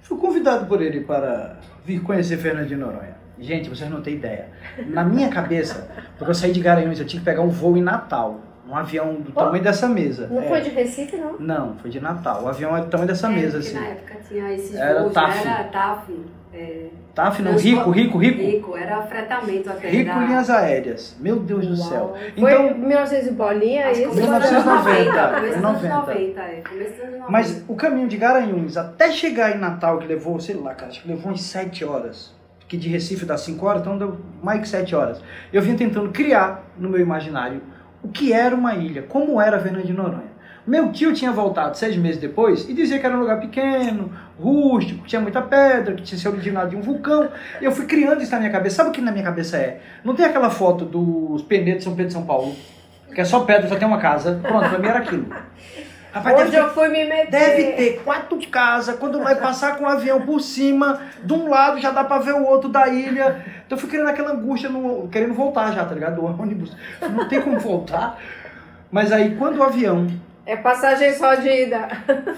fui convidado por ele para vir conhecer Fernando de Noronha. Gente, vocês não têm ideia. Na minha cabeça, porque eu saí de Garanhuns, eu tinha que pegar um voo em Natal, um avião do tamanho dessa mesa. Não É. foi de Recife, não? Não, foi de Natal. O avião é do tamanho dessa mesa, É, porque assim. na época tinha esses Era voos, TAF. né? Era TAF. É, não, Transpor- rico, rico, rico. rico, era fretamento até Rico da... linhas aéreas. Meu Deus do céu. Uau. Então, Foi 1900 e bolinha, isso? começo dos anos 1990, 90, começo dos anos 90. 90, é. Começo dos anos 90. mas o caminho de Garanhuns até chegar em Natal, que levou, sei lá, cara, acho que levou uns 7 horas. Que de Recife dá 5 horas, então deu mais que 7 horas. Eu vim tentando criar no meu imaginário o que era uma ilha, como era Fernando de Noronha. Meu tio tinha voltado seis meses depois e dizia que era um lugar pequeno, rústico, que tinha muita pedra, que tinha se originado de um vulcão. E eu fui criando isso na minha cabeça. Sabe o que na minha cabeça é? Não tem aquela foto dos Penedos de São Pedro de São Paulo, que é só pedra, só tem uma casa. Pronto, pra mim era aquilo. Rapaz, Onde deve ter, eu fui me meter? deve ter quatro casas. Quando vai passar com o avião por cima, de um lado já dá pra ver o outro da ilha. Então eu fui criando aquela angústia, no, querendo voltar já, tá ligado? Do ônibus. Não tem como voltar. Mas aí, quando o avião É passagem só de ida.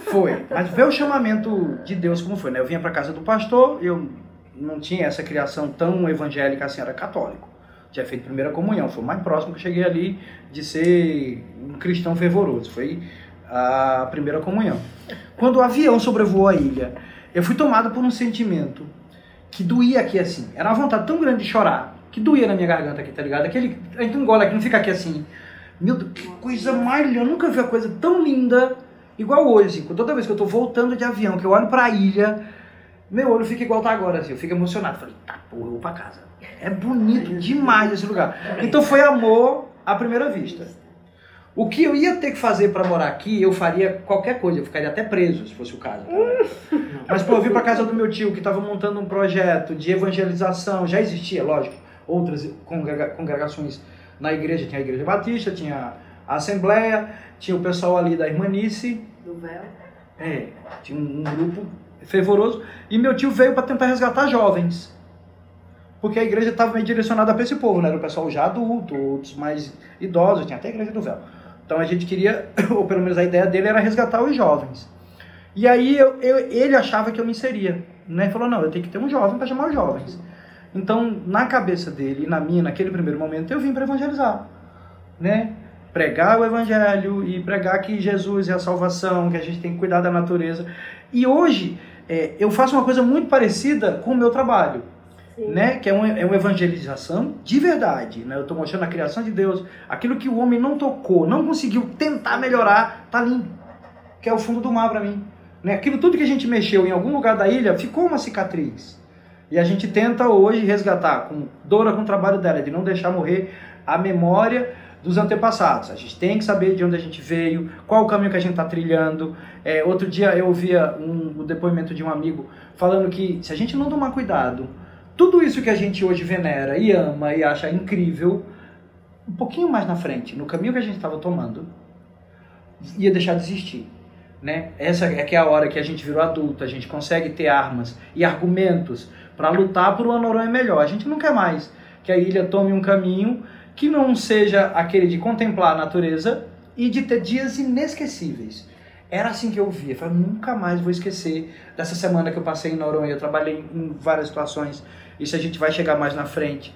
foi. [LAUGHS] Mas vê o chamamento de Deus como foi, né? Eu vinha pra casa do pastor, eu não tinha essa criação tão evangélica assim, era católico. Tinha feito primeira comunhão, foi o mais próximo que eu cheguei ali de ser um cristão fervoroso. Foi a primeira comunhão. Quando o avião sobrevoou a ilha, eu fui tomado por um sentimento que doía aqui assim. Era uma vontade tão grande de chorar, que doía na minha garganta aqui, tá ligado? Aquele, a gente engole aqui, não fica aqui assim. Meu Deus, que coisa mais linda. Eu nunca vi uma coisa tão linda igual hoje. Toda vez que eu tô voltando de avião, que eu olho pra ilha, meu olho fica igual tá agora, assim. Eu fico emocionado. Falei, tá, porra, eu vou pra casa. É bonito [LAUGHS] demais esse lugar. Então foi amor à primeira vista. O que eu ia ter que fazer para morar aqui, eu faria qualquer coisa, eu ficaria até preso, se fosse o caso. Tá? [LAUGHS] Mas pô, eu vim para casa do meu tio que estava montando um projeto de evangelização, já existia, lógico, outras congrega congregações na igreja, tinha a igreja batista, tinha a assembleia, tinha o pessoal ali da Irmanice. Do véu. É, tinha um, um grupo fervoroso. E meu tio veio para tentar resgatar jovens. Porque a igreja estava meio direcionada para esse povo, né? Era o pessoal já adulto, outros mais idosos, tinha até a igreja do véu. Então a gente queria, [COUGHS] ou pelo menos a ideia dele era resgatar os jovens. E aí eu, eu, ele achava que eu me inseria. Né? Ele falou, não, eu tenho que ter um jovem para chamar os jovens. Então, na cabeça dele e na minha, naquele primeiro momento, eu vim para evangelizar. Né? Pregar o evangelho e pregar que Jesus é a salvação, que a gente tem que cuidar da natureza. E hoje, é, eu faço uma coisa muito parecida com o meu trabalho né? Que é, um, é uma evangelização de verdade, né? Eu estou mostrando a criação de Deus, aquilo que o homem não tocou, não conseguiu tentar melhorar, tá lindo, que é o fundo do mar para mim, né? Aquilo tudo que a gente mexeu em algum lugar da ilha ficou uma cicatriz. E a gente tenta hoje resgatar com Dora com o trabalho dela de não deixar morrer a memória dos antepassados. A gente tem que saber de onde a gente veio, qual o caminho que a gente está trilhando. É, outro dia eu ouvia um, depoimento de um amigo falando que se a gente não tomar cuidado tudo isso que a gente hoje venera e ama e acha incrível, um pouquinho mais na frente, no caminho que a gente estava tomando, ia deixar de existir. Né? Essa é que é a hora que a gente virou adulto, a gente consegue ter armas e argumentos para lutar por uma Noronha melhor. A gente não quer mais que a ilha tome um caminho que não seja aquele de contemplar a natureza e de ter dias inesquecíveis. Era assim que eu via. Eu falei, nunca mais vou esquecer dessa semana que eu passei em Noronha. Eu trabalhei em várias situações isso a gente vai chegar mais na frente.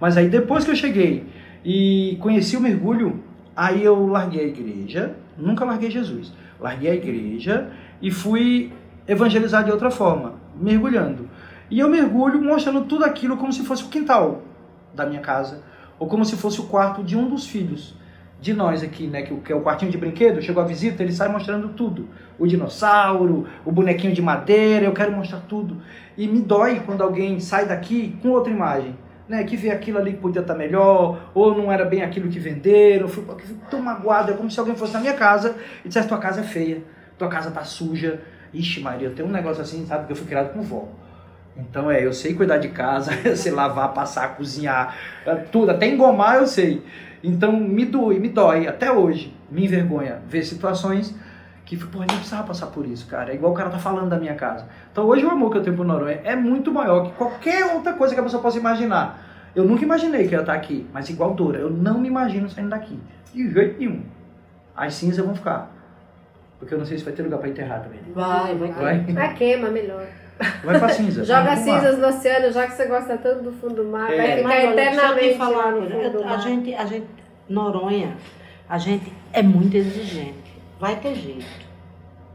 Mas aí depois que eu cheguei e conheci o mergulho, aí eu larguei a igreja, nunca larguei Jesus. Larguei a igreja e fui evangelizar de outra forma, mergulhando. E eu mergulho mostrando tudo aquilo como se fosse o quintal da minha casa, ou como se fosse o quarto de um dos filhos de nós aqui, né, que, é o quartinho de brinquedo, chegou a visita, ele sai mostrando tudo. O dinossauro, o bonequinho de madeira, eu quero mostrar tudo. E me dói quando alguém sai daqui com outra imagem, né, que vê aquilo ali que podia estar melhor, ou não era bem aquilo que venderam, eu fico, fico tão magoado, é como se alguém fosse na minha casa e dissesse, tua casa é feia, tua casa tá suja. Ixi Maria, eu tenho um negócio assim, sabe, que eu fui criado com vó. Então é, eu sei cuidar de casa, [LAUGHS] eu sei lavar, passar, cozinhar, tudo, até engomar eu sei. Então me dói, me dói até hoje, me envergonha ver situações que, pô, a gente precisava passar por isso, cara. É igual o cara tá falando da minha casa. Então hoje o amor que eu tenho por Noronha é muito maior que qualquer outra coisa que a pessoa possa imaginar. Eu nunca imaginei que eu ia estar aqui, mas igual Dora, eu não me imagino saindo daqui. De jeito nenhum. As cinzas vão ficar. Porque eu não sei se vai ter lugar para enterrar também. Vai, vai. Vai, ah, queima melhor. Vai pra cinza. [LAUGHS] Joga cinzas no oceano, já que você gosta tanto do fundo do mar. É. Vai ficar Mas, eternamente falar, no fundo do mar. A gente, a gente, Noronha, a gente é muito exigente. Vai ter jeito.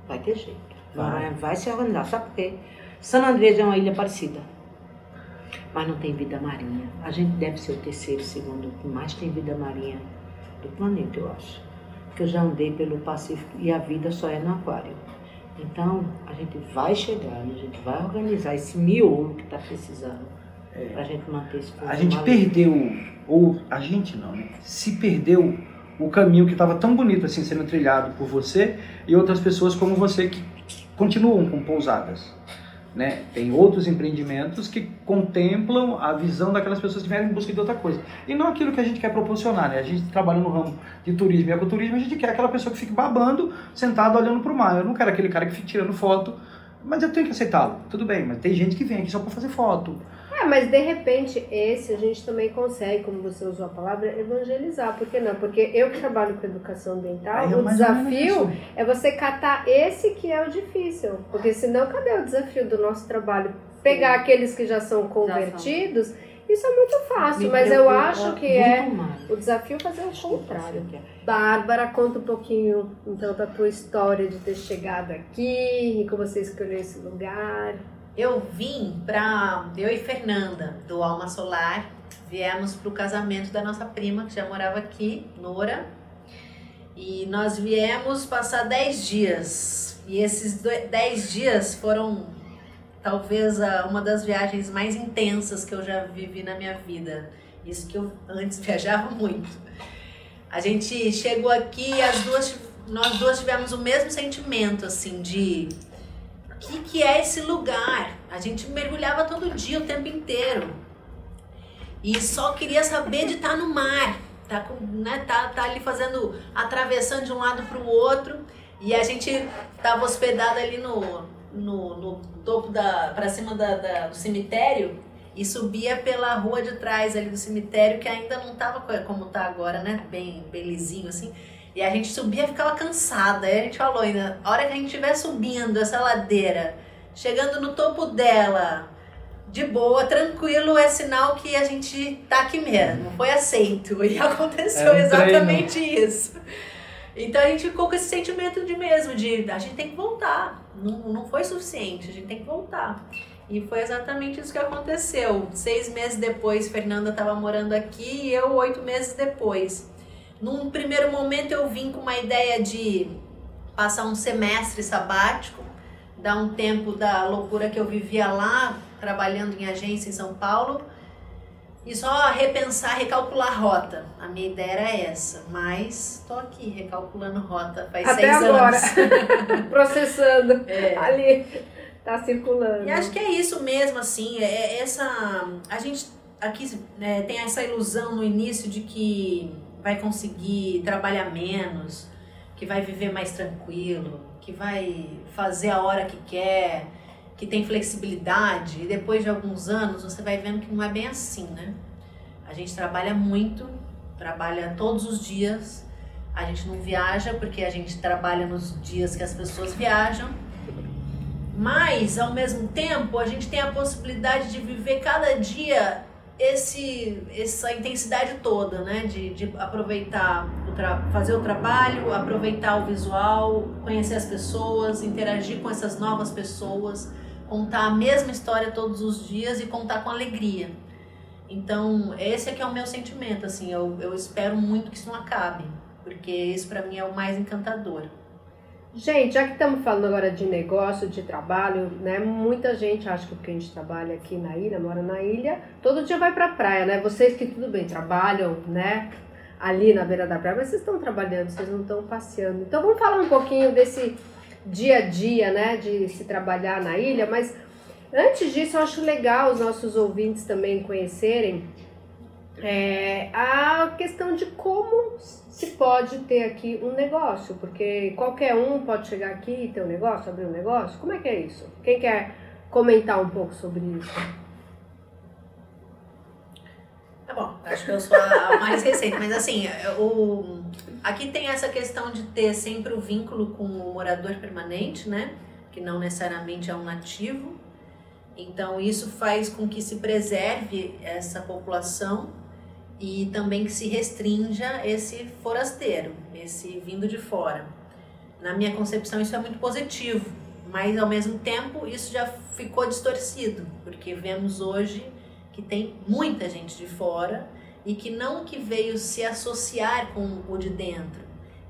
Vai ter jeito. Vai, vai se organizar. Sabe por quê? San Andrés é uma ilha parecida. Mas não tem vida marinha. A gente deve ser o terceiro, segundo que mais tem vida marinha do planeta, eu acho. Porque eu já andei pelo Pacífico e a vida só é no aquário. Então, a gente vai chegar a gente vai organizar esse miolo que está precisando é. para a gente manter esse A gente perdeu, ou a gente não, né? Se perdeu o caminho que estava tão bonito assim sendo trilhado por você e outras pessoas como você que continuam com pousadas. Né? Tem outros empreendimentos que contemplam a visão daquelas pessoas que vieram em busca de outra coisa. E não aquilo que a gente quer proporcionar. Né? A gente trabalha no ramo de turismo e ecoturismo, a gente quer aquela pessoa que fique babando, sentado olhando para o mar. Eu não quero aquele cara que fique tirando foto, mas eu tenho que aceitá-lo. Tudo bem, mas tem gente que vem aqui só para fazer foto. É, mas de repente esse a gente também consegue, como você usou a palavra, evangelizar. Por que não? Porque eu que trabalho com educação ambiental, o desafio é você catar esse que é o difícil. Porque senão, cadê o desafio do nosso trabalho? Pegar Sim. aqueles que já são convertidos. Já são. Isso é muito fácil, Me mas eu acho que é mais. o desafio fazer o contrário. Bárbara, conta um pouquinho então da tua história de ter chegado aqui e como você escolheu esse lugar. Eu vim para eu e Fernanda do Alma Solar viemos para o casamento da nossa prima que já morava aqui, Nora, e nós viemos passar 10 dias. E esses 10 dias foram talvez uma das viagens mais intensas que eu já vivi na minha vida. Isso que eu antes [LAUGHS] viajava muito. A gente chegou aqui e as duas, nós duas tivemos o mesmo sentimento, assim, de o que, que é esse lugar? A gente mergulhava todo dia, o tempo inteiro. E só queria saber de estar no mar. Tá, com, né, tá, tá ali fazendo, atravessando de um lado para o outro. E a gente estava hospedado ali no, no, no topo da. para cima da, da, do cemitério e subia pela rua de trás ali do cemitério, que ainda não tava como tá agora, né? Bem, bem lisinho assim. E a gente subia e ficava cansada. Aí a gente falou ainda, a hora que a gente estiver subindo essa ladeira, chegando no topo dela, de boa, tranquilo, é sinal que a gente tá aqui mesmo, foi aceito. [LAUGHS] E aconteceu é um exatamente isso. Então a gente ficou com esse sentimento de mesmo, de a gente tem que voltar. Não, não foi suficiente, a gente tem que voltar. E foi exatamente isso que aconteceu. Seis meses depois, Fernanda estava morando aqui e eu oito meses depois. Num primeiro momento, eu vim com uma ideia de passar um semestre sabático, dar um tempo da loucura que eu vivia lá, trabalhando em agência em São Paulo, e só repensar, recalcular rota. A minha ideia era essa, mas estou aqui recalculando rota faz Até seis agora. anos. [LAUGHS] Processando é. ali tá circulando. E acho que é isso mesmo, assim, é, é essa. A gente aqui é, tem essa ilusão no início de que vai conseguir trabalhar menos, que vai viver mais tranquilo, que vai fazer a hora que quer, que tem flexibilidade, e depois de alguns anos você vai vendo que não é bem assim, né? A gente trabalha muito, trabalha todos os dias, a gente não viaja porque a gente trabalha nos dias que as pessoas viajam mas, ao mesmo tempo, a gente tem a possibilidade de viver cada dia esse, essa intensidade toda, né? De, de aproveitar, o fazer o trabalho, aproveitar o visual, conhecer as pessoas, interagir com essas novas pessoas, contar a mesma história todos os dias e contar com alegria. Então, esse é que é o meu sentimento, assim, eu, eu espero muito que isso não acabe, porque isso para mim é o mais encantador. Gente, já que estamos falando agora de negócio, de trabalho, né? Muita gente acha que porque a gente trabalha aqui na ilha, mora na ilha, todo dia vai pra praia, né? Vocês que tudo bem, trabalham, né? Ali na beira da praia, mas vocês estão trabalhando, vocês não estão passeando. Então vamos falar um pouquinho desse dia a dia, né? De se trabalhar na ilha, mas antes disso eu acho legal os nossos ouvintes também conhecerem é, a questão de como se pode ter aqui um negócio, porque qualquer um pode chegar aqui e ter um negócio, abrir um negócio. Como é que é isso? Quem quer comentar um pouco sobre isso? Tá bom, acho que eu sou a mais recente, mas assim, o, aqui tem essa questão de ter sempre o vínculo com o morador permanente, né? Que não necessariamente é um nativo. Então, isso faz com que se preserve essa população e também que se restrinja esse forasteiro, esse vindo de fora. Na minha concepção, isso é muito positivo, mas ao mesmo tempo isso já ficou distorcido, porque vemos hoje que tem muita gente de fora e que não que veio se associar com o de dentro,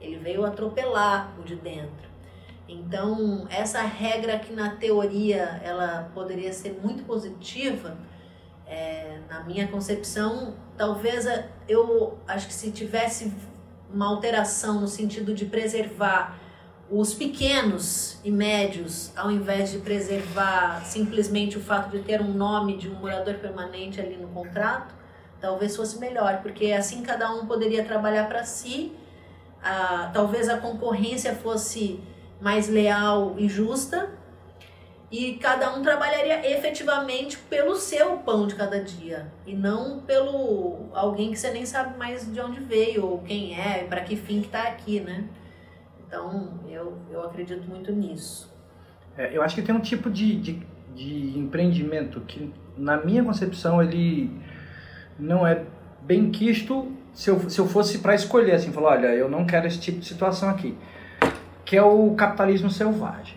ele veio atropelar o de dentro. Então, essa regra que na teoria ela poderia ser muito positiva, é, na minha concepção, talvez eu acho que se tivesse uma alteração no sentido de preservar os pequenos e médios, ao invés de preservar simplesmente o fato de ter um nome de um morador permanente ali no contrato, talvez fosse melhor, porque assim cada um poderia trabalhar para si, a, talvez a concorrência fosse mais leal e justa, e cada um trabalharia efetivamente pelo seu pão de cada dia e não pelo alguém que você nem sabe mais de onde veio ou quem é, para que fim que está aqui, né? Então eu, eu acredito muito nisso. É, eu acho que tem um tipo de, de, de empreendimento que, na minha concepção, ele não é bem quisto se eu, se eu fosse para escolher, assim, falar, olha, eu não quero esse tipo de situação aqui, que é o capitalismo selvagem.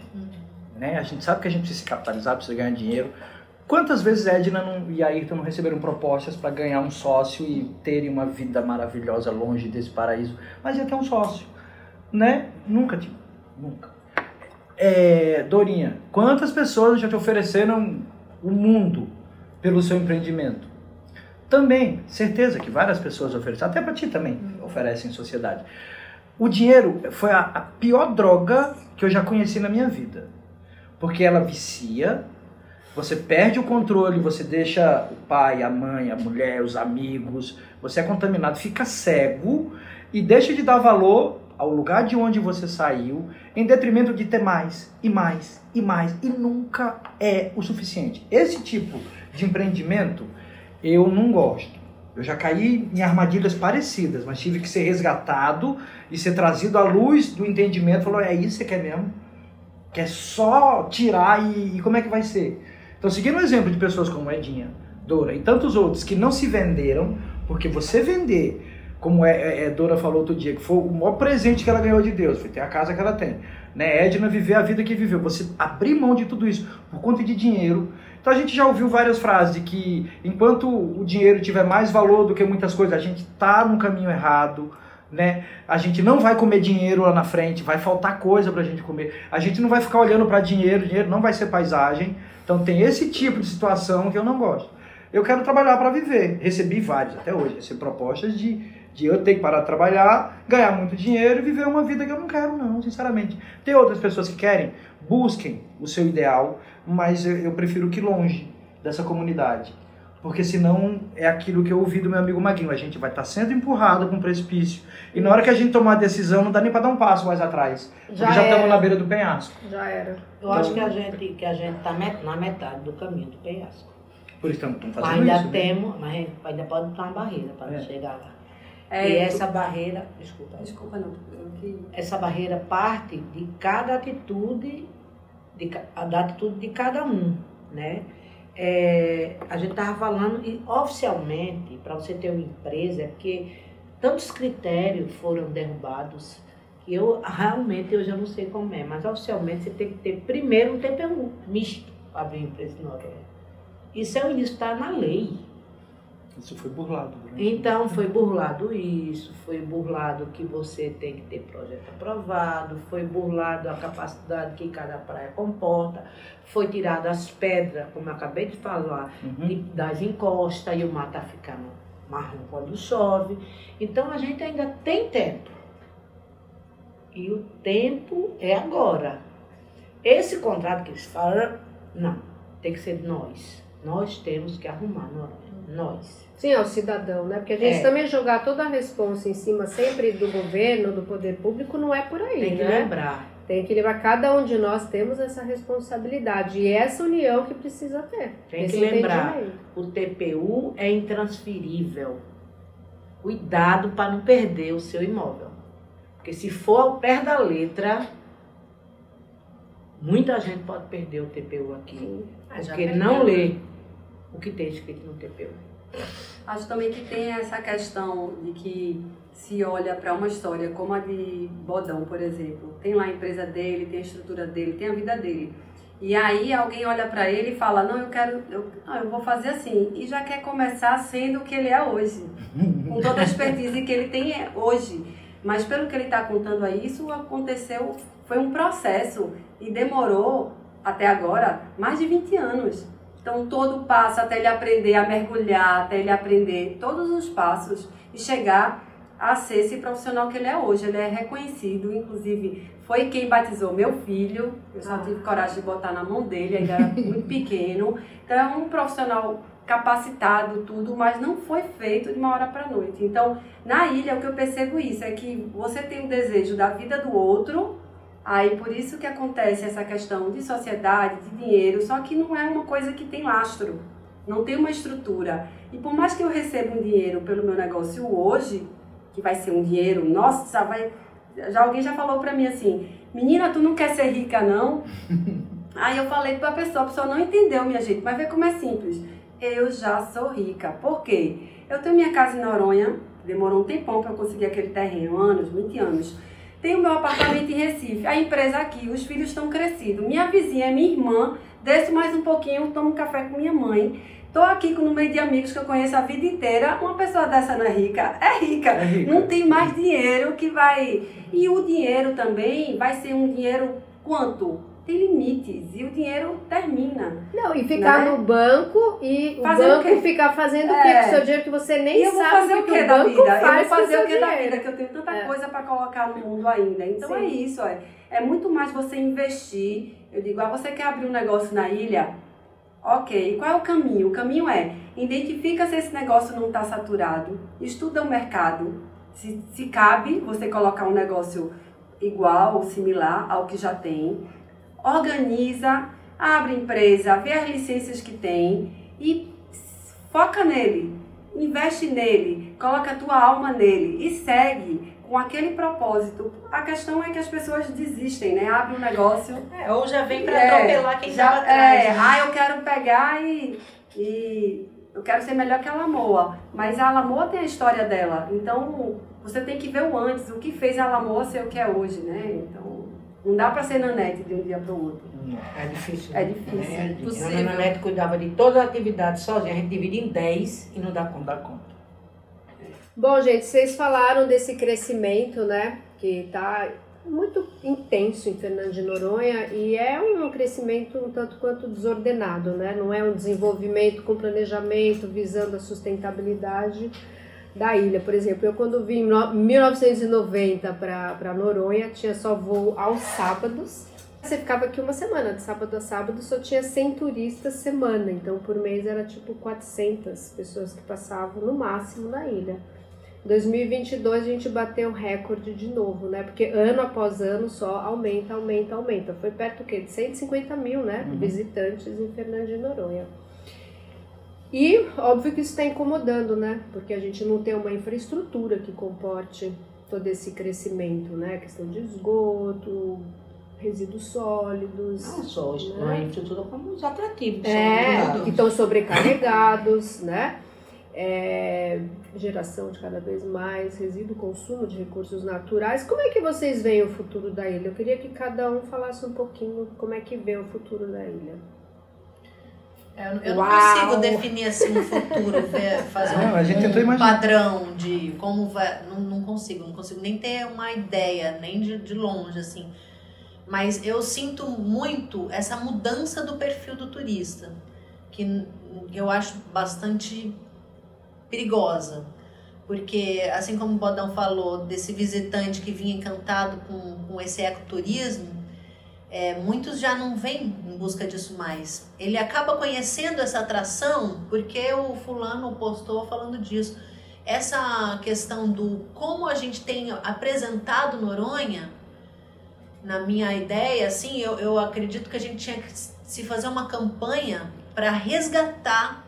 Né? A gente sabe que a gente precisa se capitalizar, precisa ganhar dinheiro. Quantas vezes Edna não, e Ayrton não receberam propostas para ganhar um sócio e terem uma vida maravilhosa longe desse paraíso? Mas ia ter um sócio, né? Nunca tive, nunca. É, Dorinha, quantas pessoas já te ofereceram o mundo pelo seu empreendimento? Também, certeza que várias pessoas oferecem, até para ti também oferecem em sociedade. O dinheiro foi a, a pior droga que eu já conheci na minha vida. Porque ela vicia, você perde o controle, você deixa o pai, a mãe, a mulher, os amigos, você é contaminado, fica cego e deixa de dar valor ao lugar de onde você saiu, em detrimento de ter mais e mais e mais e nunca é o suficiente. Esse tipo de empreendimento eu não gosto. Eu já caí em armadilhas parecidas, mas tive que ser resgatado e ser trazido à luz do entendimento. Falou, é isso que você quer mesmo? Quer só tirar e, e como é que vai ser? Então, seguindo o exemplo de pessoas como Edinha, Dora e tantos outros que não se venderam, porque você vender como é, é, é, Dora falou outro dia, que foi o maior presente que ela ganhou de Deus, foi ter a casa que ela tem. Né? Edna viver a vida que viveu, você abrir mão de tudo isso por conta de dinheiro. Então a gente já ouviu várias frases de que enquanto o dinheiro tiver mais valor do que muitas coisas, a gente está no caminho errado. Né? A gente não vai comer dinheiro lá na frente, vai faltar coisa para a gente comer. A gente não vai ficar olhando para dinheiro, dinheiro não vai ser paisagem. Então tem esse tipo de situação que eu não gosto. Eu quero trabalhar para viver. Recebi vários até hoje, recebi propostas de de eu ter que parar de trabalhar, ganhar muito dinheiro e viver uma vida que eu não quero, não, sinceramente. Tem outras pessoas que querem, busquem o seu ideal, mas eu, eu prefiro que longe dessa comunidade. Porque senão é aquilo que eu ouvi do meu amigo Maguinho, a gente vai estar tá sendo empurrado com um precipício. E na hora que a gente tomar a decisão, não dá nem para dar um passo mais atrás. Já porque já estamos na beira do penhasco. Já era. Eu então, acho que a gente que a gente está na metade do caminho do penhasco. Por isso estamos fazendo ainda isso. Ainda né? temos, mas a gente ainda pode botar uma barreira para é. chegar lá. É, e essa tu... barreira, desculpa. Desculpa não, que... Essa barreira parte de cada atitude, de, da atitude de cada um, né? É, a gente estava falando, e oficialmente, para você ter uma empresa, é porque tantos critérios foram derrubados que eu realmente eu já não sei como é, mas oficialmente você tem que ter primeiro um TPU misto para abrir empresa em Noruega. Isso é o início, está na lei. Isso foi burlado. Né? Então, foi burlado isso, foi burlado que você tem que ter projeto aprovado, foi burlado a capacidade que cada praia comporta, foi tirado as pedras, como eu acabei de falar, uhum. de, das encostas e o mar está ficando marrom quando chove. Então, a gente ainda tem tempo. E o tempo é agora. Esse contrato que eles falam, não, tem que ser nós. Nós temos que arrumar, nós. Sim, ao cidadão, né? Porque a gente é. também jogar toda a responsa em cima sempre do governo, do poder público, não é por aí, Tem que né? lembrar. Tem que lembrar, cada um de nós temos essa responsabilidade e essa união que precisa ter. Tem que lembrar, o TPU é intransferível. Cuidado para não perder o seu imóvel. Porque se for ao pé da letra, muita gente pode perder o TPU aqui. porque ele não lê o que tem escrito no TPU. Acho também que tem essa questão de que se olha para uma história como a de Bodão, por exemplo, tem lá a empresa dele, tem a estrutura dele, tem a vida dele. E aí alguém olha para ele e fala: "Não, eu quero, eu, não, eu vou fazer assim". E já quer começar sendo o que ele é hoje, com toda a expertise que ele tem hoje. Mas pelo que ele está contando aí, isso aconteceu, foi um processo e demorou até agora mais de 20 anos. Então, todo passo até ele aprender a mergulhar, até ele aprender todos os passos e chegar a ser esse profissional que ele é hoje. Ele é reconhecido, inclusive foi quem batizou meu filho. Eu só ah. tive coragem de botar na mão dele, ainda era muito [LAUGHS] pequeno. Então, é um profissional capacitado, tudo, mas não foi feito de uma hora para noite. Então, na ilha, o que eu percebo isso é que você tem o desejo da vida do outro Aí por isso que acontece essa questão de sociedade, de dinheiro, só que não é uma coisa que tem lastro, não tem uma estrutura. E por mais que eu receba um dinheiro pelo meu negócio hoje, que vai ser um dinheiro, nossa, vai já alguém já falou para mim assim: "Menina, tu não quer ser rica não?" [LAUGHS] Aí eu falei para a pessoa, a pessoa não entendeu, minha gente, mas vê como é simples. Eu já sou rica. Por quê? Eu tenho minha casa em Noronha, demorou um tempão para eu conseguir aquele terreno, anos, 20 anos. Tenho meu apartamento em Recife, a empresa aqui, os filhos estão crescidos. Minha vizinha é minha irmã, desço mais um pouquinho, tomo café com minha mãe. Tô aqui no meio de amigos que eu conheço a vida inteira. Uma pessoa dessa não é rica? É rica. É rica. Não tem mais dinheiro que vai. E o dinheiro também vai ser um dinheiro quanto? Tem limites. E o dinheiro termina. Não, e ficar Né? no banco e o o banco quê? ficar fazendo o É. quê com o seu dinheiro que você nem eu vou sabe fazer o o que, que o da vida? Eu vou o fazer o que da vida? Que eu tenho tanta É. coisa para colocar no mundo ainda. Então Sim. é isso, é. É muito mais você investir. Eu digo, ah, você quer abrir um negócio na ilha? Ok, e qual é o caminho? O caminho é identifica se esse negócio não está saturado, estuda o mercado, se, se cabe você colocar um negócio igual ou similar ao que já tem, organiza, abre empresa, vê as licenças que tem e foca nele, investe nele, coloca a tua alma nele e segue com aquele propósito. A questão é que as pessoas desistem, né? Abre um negócio É, ou já vem pra é, atropelar quem já, tava atrás. É, né? ah, eu quero pegar e, e eu quero ser melhor que a Lamoa. Mas a Lamoa tem a história dela. Então, você tem que ver o antes, o que fez a Lamoa ser o que é hoje, né? Então, não dá pra ser nanete de um dia pro outro. É difícil. É difícil. É. A Ana Neto cuidava de toda a atividade sozinha. A gente divide em 10 e não dá conta. Dá conta. Bom, gente, vocês falaram desse crescimento, né? Que tá muito intenso em Fernando de Noronha e é um crescimento um tanto quanto desordenado, né? Não é um desenvolvimento com planejamento visando a sustentabilidade da ilha. Por exemplo, eu quando vim em no- 1990 para Noronha, tinha só voo aos sábados. Você ficava aqui uma semana, de sábado a sábado só tinha 100 turistas semana, então por mês era tipo 400 pessoas que passavam no máximo na ilha. Em 2022 a gente bateu o recorde de novo, né? Porque ano após ano só aumenta, aumenta, aumenta. Foi perto o quê? De 150 mil, né? Uhum. Visitantes em Fernando de Noronha. E óbvio que isso está incomodando, né? Porque a gente não tem uma infraestrutura que comporte todo esse crescimento, né? Questão de esgoto, resíduos sólidos. Não só isso, Né? a infraestrutura como os atrativos. É, que estão sobrecarregados, né? É, geração de cada vez mais resíduo, consumo de recursos naturais. Como é que vocês veem o futuro da ilha? Eu queria que cada um falasse um pouquinho como é que vê o futuro da ilha. É, Eu, eu não consigo definir assim um futuro, ver- fazer Não, um, a gente tentou um imaginar. padrão de como vai. Não, não consigo, não consigo nem ter uma ideia, nem de, de longe, assim. Mas eu sinto muito essa mudança do perfil do turista, que eu acho bastante perigosa. Porque, assim como o Bodão falou, desse visitante que vinha encantado com, com esse ecoturismo, é, muitos já não vêm em busca disso mais. Ele acaba conhecendo essa atração porque o fulano postou falando disso. Essa questão do como a gente tem apresentado Noronha, na minha ideia, assim, eu, eu acredito que a gente tinha que se fazer uma campanha para resgatar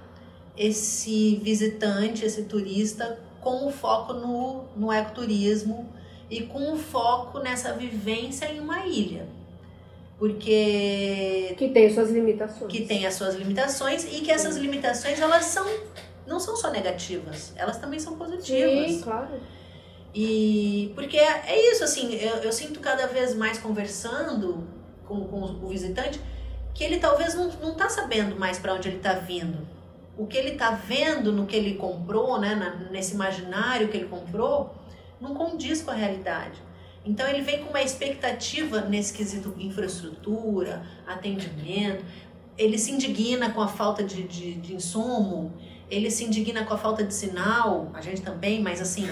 esse visitante, esse turista, com o foco no, no ecoturismo e com o foco nessa vivência em uma ilha. Porque Que tem suas limitações. que tem as suas limitações e que essas limitações elas são não são só negativas, elas também são positivas. Sim, claro. E porque é, é isso, assim, eu, eu sinto cada vez mais conversando com, com o visitante que ele talvez não, não tá sabendo mais para onde ele tá vindo. O que ele tá vendo no que ele comprou, né, na- nesse imaginário que ele comprou, não condiz com a realidade. Então ele vem com uma expectativa nesse quesito infraestrutura, atendimento, ele se indigna com a falta de, de, de insumo, ele se indigna com a falta de sinal, a gente também, mas assim,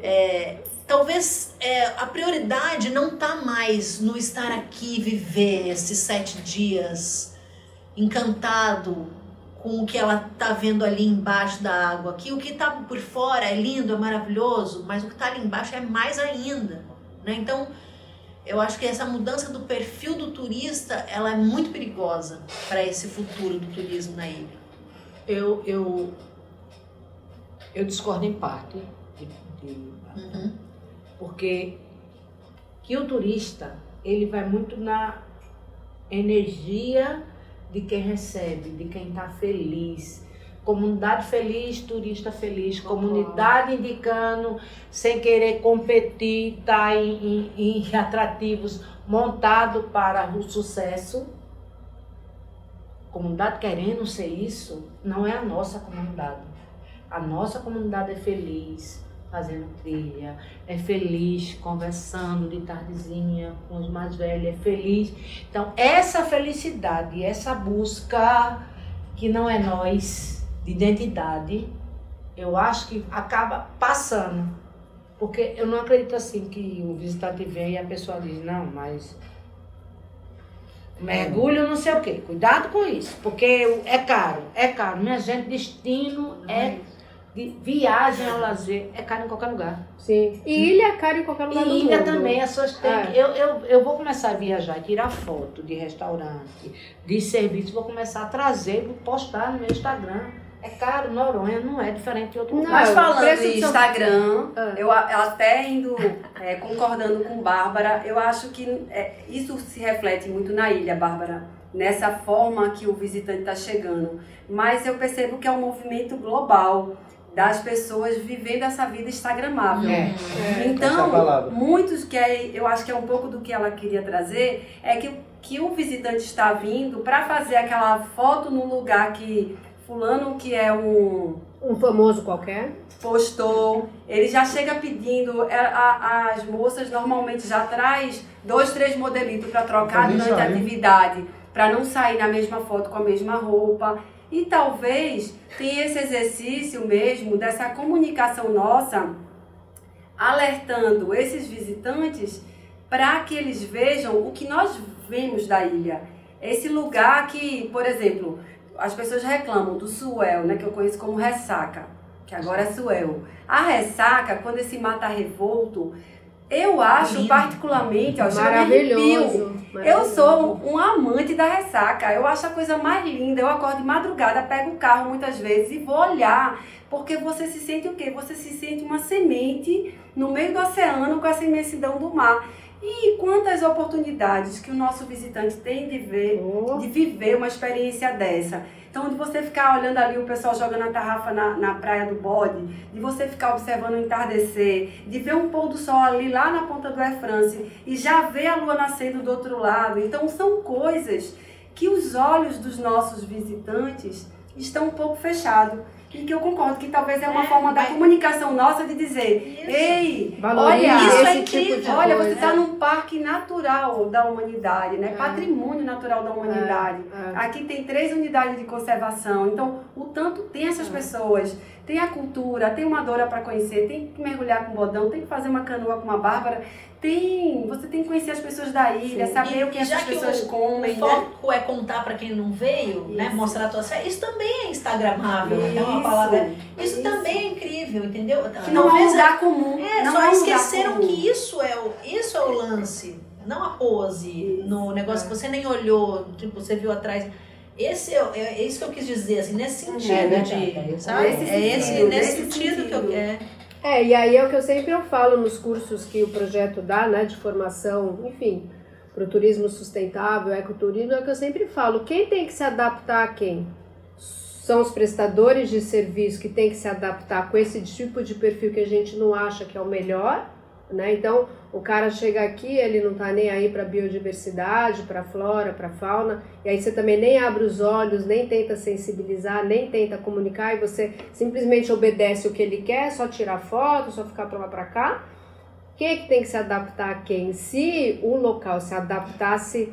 é, talvez é, a prioridade não tá mais no estar aqui, viver esses sete dias encantado com o que ela tá vendo ali embaixo da água. Que o que tá por fora é lindo, é maravilhoso, mas o que tá ali embaixo é mais ainda, né? Então, eu acho que essa mudança do perfil do turista, ela é muito perigosa para esse futuro do turismo na ilha. Eu, eu, eu discordo em parte. de- de- Uhum. porque que o turista ele vai muito na energia de quem recebe, de quem está feliz, Comunidade feliz, turista feliz, comunidade indicando, sem querer competir, tá em, em, em [LAUGHS] atrativos montado para o sucesso. Comunidade querendo ser isso, não é a nossa comunidade. A nossa comunidade é feliz, fazendo trilha, é feliz conversando de tardezinha com os mais velhos, é feliz. Então, essa felicidade, essa busca que não é nós, de identidade, eu acho que acaba passando. Porque eu não acredito assim que o visitante vem e a pessoa diz, não, mas mergulho não sei o quê. Cuidado com isso, porque é caro, é caro. Minha gente, destino é de viagem ao lazer é caro em qualquer lugar. Sim. E ilha é caro em qualquer lugar E ilha mundo. também, as pessoas têm É. eu, eu, eu vou começar a viajar e tirar foto de restaurante, de serviço, vou começar a trazer, vou postar no meu Instagram. É caro, Noronha não é diferente de outro lugar. Mas falando de Instagram, Ah. eu, até indo é, concordando com Bárbara, eu acho que é, isso se reflete muito na ilha, Bárbara, nessa forma que o visitante está chegando. Mas eu percebo que é um movimento global das pessoas vivendo essa vida instagramável. É. Essa é Então, palavra. muitos que é, eu acho que é um pouco do que ela queria trazer, é que, que o visitante está vindo para fazer aquela foto num lugar que fulano que é um Um famoso qualquer. postou, ele já chega pedindo, é, a- as moças normalmente já traz dois, três modelitos para trocar durante a ensaio. atividade, para não sair na mesma foto com a mesma roupa. E talvez tenha esse exercício mesmo dessa comunicação nossa, alertando esses visitantes para que eles vejam o que nós vemos da ilha. Esse lugar que, por exemplo, as pessoas reclamam do suel, né, que eu conheço como ressaca, que agora é suel. A ressaca, quando esse mar tá revolto, eu acho Lindo. particularmente, ó, arrepio. Maravilhoso. Eu maravilhoso. sou um amante da ressaca. Eu acho a coisa mais linda. Eu acordo de madrugada, pego o carro muitas vezes e vou olhar. Porque você se sente o quê? Você se sente uma semente no meio do oceano com essa imensidão do mar. E quantas oportunidades que o nosso visitante tem de ver, Oh, de viver uma experiência dessa. Então, de você ficar olhando ali o pessoal jogando a tarrafa na, na praia do bode, de você ficar observando o entardecer, de ver um pôr do sol ali lá na ponta do Air France e já ver a lua nascendo do outro lado. Então, são coisas que os olhos dos nossos visitantes estão um pouco fechados. E que eu concordo que talvez é uma É, forma da comunicação nossa de dizer: Isso. ei, olha, isso é esse tipo incrível. Olha, você coisa. está num parque natural da humanidade, né? É. Patrimônio natural da humanidade. É. Aqui tem três unidades de conservação. Então, o tanto tem essas pessoas. Tem a cultura, tem uma Dora para conhecer, tem que mergulhar com bodão, tem que fazer uma canoa com uma Bárbara. Tem, você tem que conhecer as pessoas da ilha, Sim. saber E- o que essas que pessoas o- comem, O né? foco é contar para quem não veio, né? Isso. Mostrar a tua série. Isso também é instagramável. É uma palavra. Isso, isso. também é incrível, entendeu? Que não é um Talvez lugar comum. É, não só é esqueceram comum. que isso é, o, isso é o lance, não a pose no negócio que você nem olhou, tipo, você viu atrás. Esse é, é, é isso que eu quis dizer, assim, nesse sentido, É verdade, de, é sabe? Nesse é esse, sentido, nesse nesse sentido, que eu sentido. é. É, e aí é o que eu sempre eu falo nos cursos que o projeto dá, né, de formação, enfim, para o turismo sustentável, ecoturismo, é o que eu sempre falo, quem tem que se adaptar a quem? São os prestadores de serviço que têm que se adaptar com esse tipo de perfil que a gente não acha que é o melhor, né? Então, o cara chega aqui, ele não tá nem aí para biodiversidade, para flora, para fauna, e aí você também nem abre os olhos, nem tenta sensibilizar, nem tenta comunicar, e você simplesmente obedece o que ele quer, só tirar foto, só ficar para lá para cá. Quem é que tem que se adaptar a quem? Se o local se adaptasse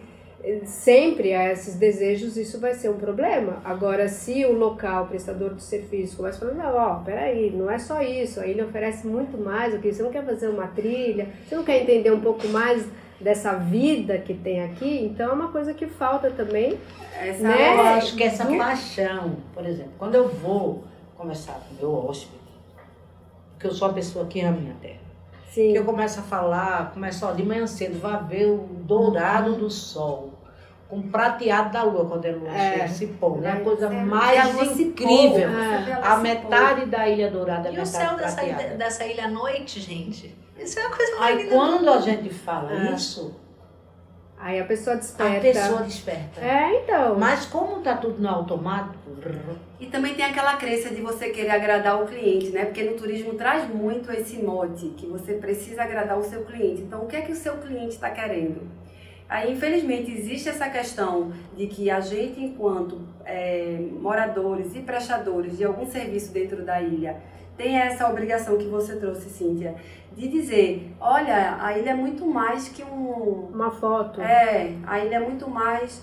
sempre a esses desejos, isso vai ser um problema. Agora, se o local, o prestador de serviço, começa falando, não, ó, peraí, não é só isso, aí ele oferece muito mais, ok? Você não quer fazer uma trilha, você não quer entender um pouco mais dessa vida que tem aqui, então é uma coisa que falta também. Essa Né? Eu acho que essa Do- paixão, por exemplo, quando eu vou conversar com o meu hóspede, porque eu sou uma pessoa que ama minha terra, Sim. que eu começo a falar, começo, ó, de manhã cedo, vá ver o dourado do sol, com o prateado da lua, quando a lua É. chega, se põe, é a Vai coisa a mais se incrível. pôr, A metade da Ilha Dourada é E o céu dessa, dessa ilha à noite, gente? Isso é uma coisa mais Aí quando a gente fala É. isso, Aí a pessoa desperta. A pessoa desperta. É, então. Mas como tá tudo no automático, E também tem aquela crença de você querer agradar o cliente, né? Porque no turismo traz muito esse mote, que você precisa agradar o seu cliente. Então, o que é que o seu cliente está querendo? Aí, infelizmente, existe essa questão de que a gente, enquanto é, moradores e prestadores de algum serviço dentro da ilha, tem essa obrigação que você trouxe, Cíntia, de dizer, olha, a ilha é muito mais que um... Uma foto. É, a ilha é muito mais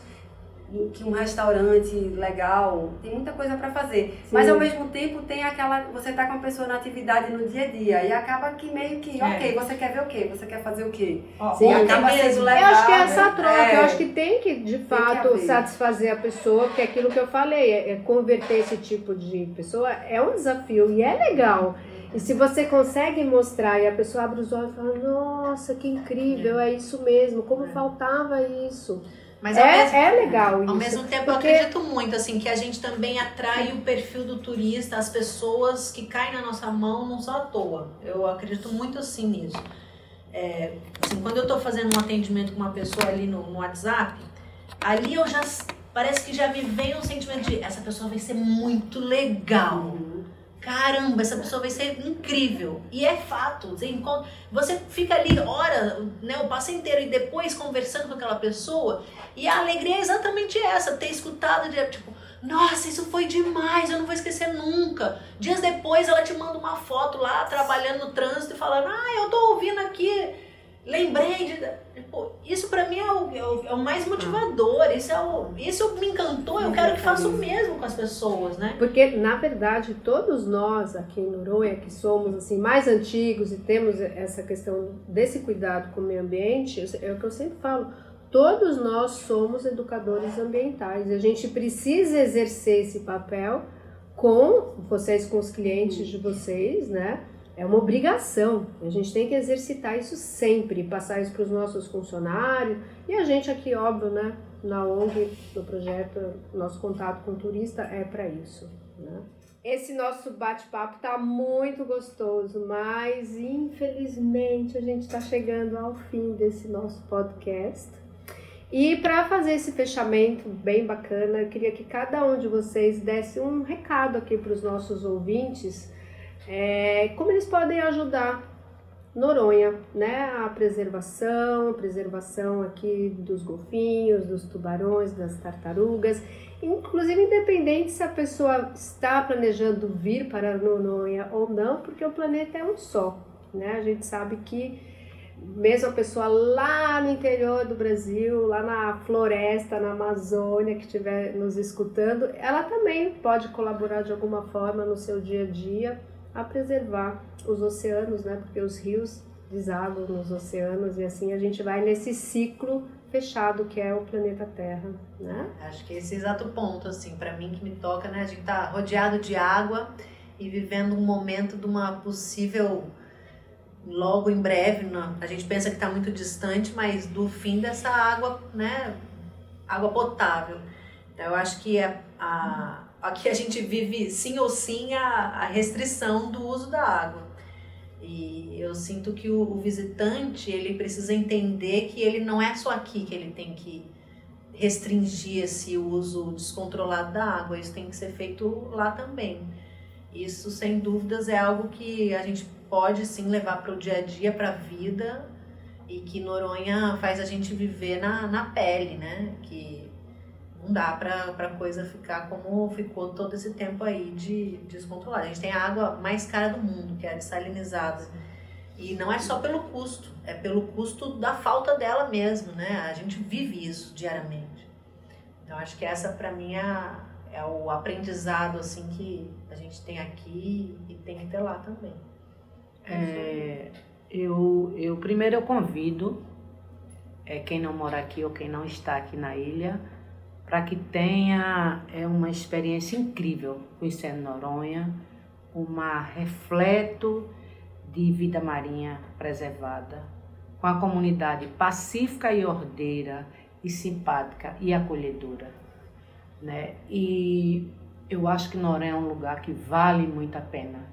que um restaurante legal, tem muita coisa para fazer. Sim. Mas ao mesmo tempo tem aquela, você tá com a pessoa na atividade no dia a dia e acaba que meio que, É. ok, você quer ver o quê? Você quer fazer o quê? Sim, e acaba sendo mesmo. legal. Eu acho que é essa né? troca, É. eu acho que tem que, de fato, haver. satisfazer a pessoa, porque é aquilo que eu falei, é, é converter esse tipo de pessoa é um desafio e é legal. E se você consegue mostrar e a pessoa abre os olhos e fala, nossa, que incrível, é isso mesmo, como faltava isso. Mas ao mesmo, É, é legal isso. ao mesmo tempo porque- eu acredito muito assim que a gente também atrai o perfil do turista, as pessoas que caem na nossa mão não só à toa. Eu acredito muito assim nisso. É, assim, quando eu tô fazendo um atendimento com uma pessoa ali no, no WhatsApp, ali eu já parece que já me vem um sentimento de essa pessoa vai ser muito legal. Caramba, essa pessoa vai ser incrível. E é fato. Você, encontra, você fica ali hora, né, o passo inteiro e depois conversando com aquela pessoa. E a alegria é exatamente essa, ter escutado de tipo, nossa, isso foi demais, eu não vou esquecer nunca. Dias depois ela te manda uma foto lá, trabalhando no trânsito e falando, ah, eu tô ouvindo aqui, lembrei de. Pô, isso pra mim é o, é o, é o mais motivador, isso, é o, isso me encantou, eu quero que faça o mesmo com as pessoas, né? Porque, na verdade, todos nós aqui em Noronha, que somos assim mais antigos e temos essa questão desse cuidado com o meio ambiente, é o que eu sempre falo, todos nós somos educadores ambientais. E a gente precisa exercer esse papel com vocês, com os clientes de vocês, né? É uma obrigação. A gente tem que exercitar isso sempre, passar isso para os nossos funcionários. E a gente aqui, óbvio, né? Na ONG, no projeto, nosso contato com o turista é para isso. Né? Esse nosso bate-papo tá muito gostoso, mas infelizmente a gente está chegando ao fim desse nosso podcast. E para fazer esse fechamento bem bacana, eu queria que cada um de vocês desse um recado aqui para os nossos ouvintes é, como eles podem ajudar Noronha, né? A preservação, a preservação aqui dos golfinhos, dos tubarões, das tartarugas, inclusive independente se a pessoa está planejando vir para Noronha ou não, porque o planeta é um só, né? A gente sabe que mesmo a pessoa lá no interior do Brasil, lá na floresta, na Amazônia, que estiver nos escutando, ela também pode colaborar de alguma forma no seu dia a dia a preservar os oceanos, né? Porque os rios desaguam nos oceanos e assim a gente vai nesse ciclo fechado que é o planeta Terra, né? Acho que esse é exato ponto, assim, para mim que me toca, né? A gente tá rodeado de água e vivendo um momento de uma possível logo em breve, não, a gente pensa que está muito distante, mas do fim dessa água, né? Água potável. Então eu acho que é a, aqui a gente vive sim ou sim a, a restrição do uso da água. E eu sinto que o, o visitante ele precisa entender que ele não é só aqui que ele tem que restringir esse uso descontrolado da água, isso tem que ser feito lá também. Isso, sem dúvidas, é algo que a gente pode sim levar para o dia a dia, para a vida, e que Noronha faz a gente viver na, na pele, né? Que não dá para a coisa ficar como ficou todo esse tempo aí de descontrolada. A gente tem a água mais cara do mundo, que é a dessalinizada. E não é só pelo custo, é pelo custo da falta dela mesmo, né? A gente vive isso diariamente. Então acho que essa para mim é, é o aprendizado assim que a gente tem aqui e tem que ter lá também. É, eu, eu primeiro eu convido é, quem não mora aqui ou quem não está aqui na ilha para que tenha é, uma experiência incrível conhecendo Noronha, uma refleto de vida marinha preservada, com a comunidade pacífica e ordeira e simpática e acolhedora, né? E eu acho que Noronha é um lugar que vale muito a pena.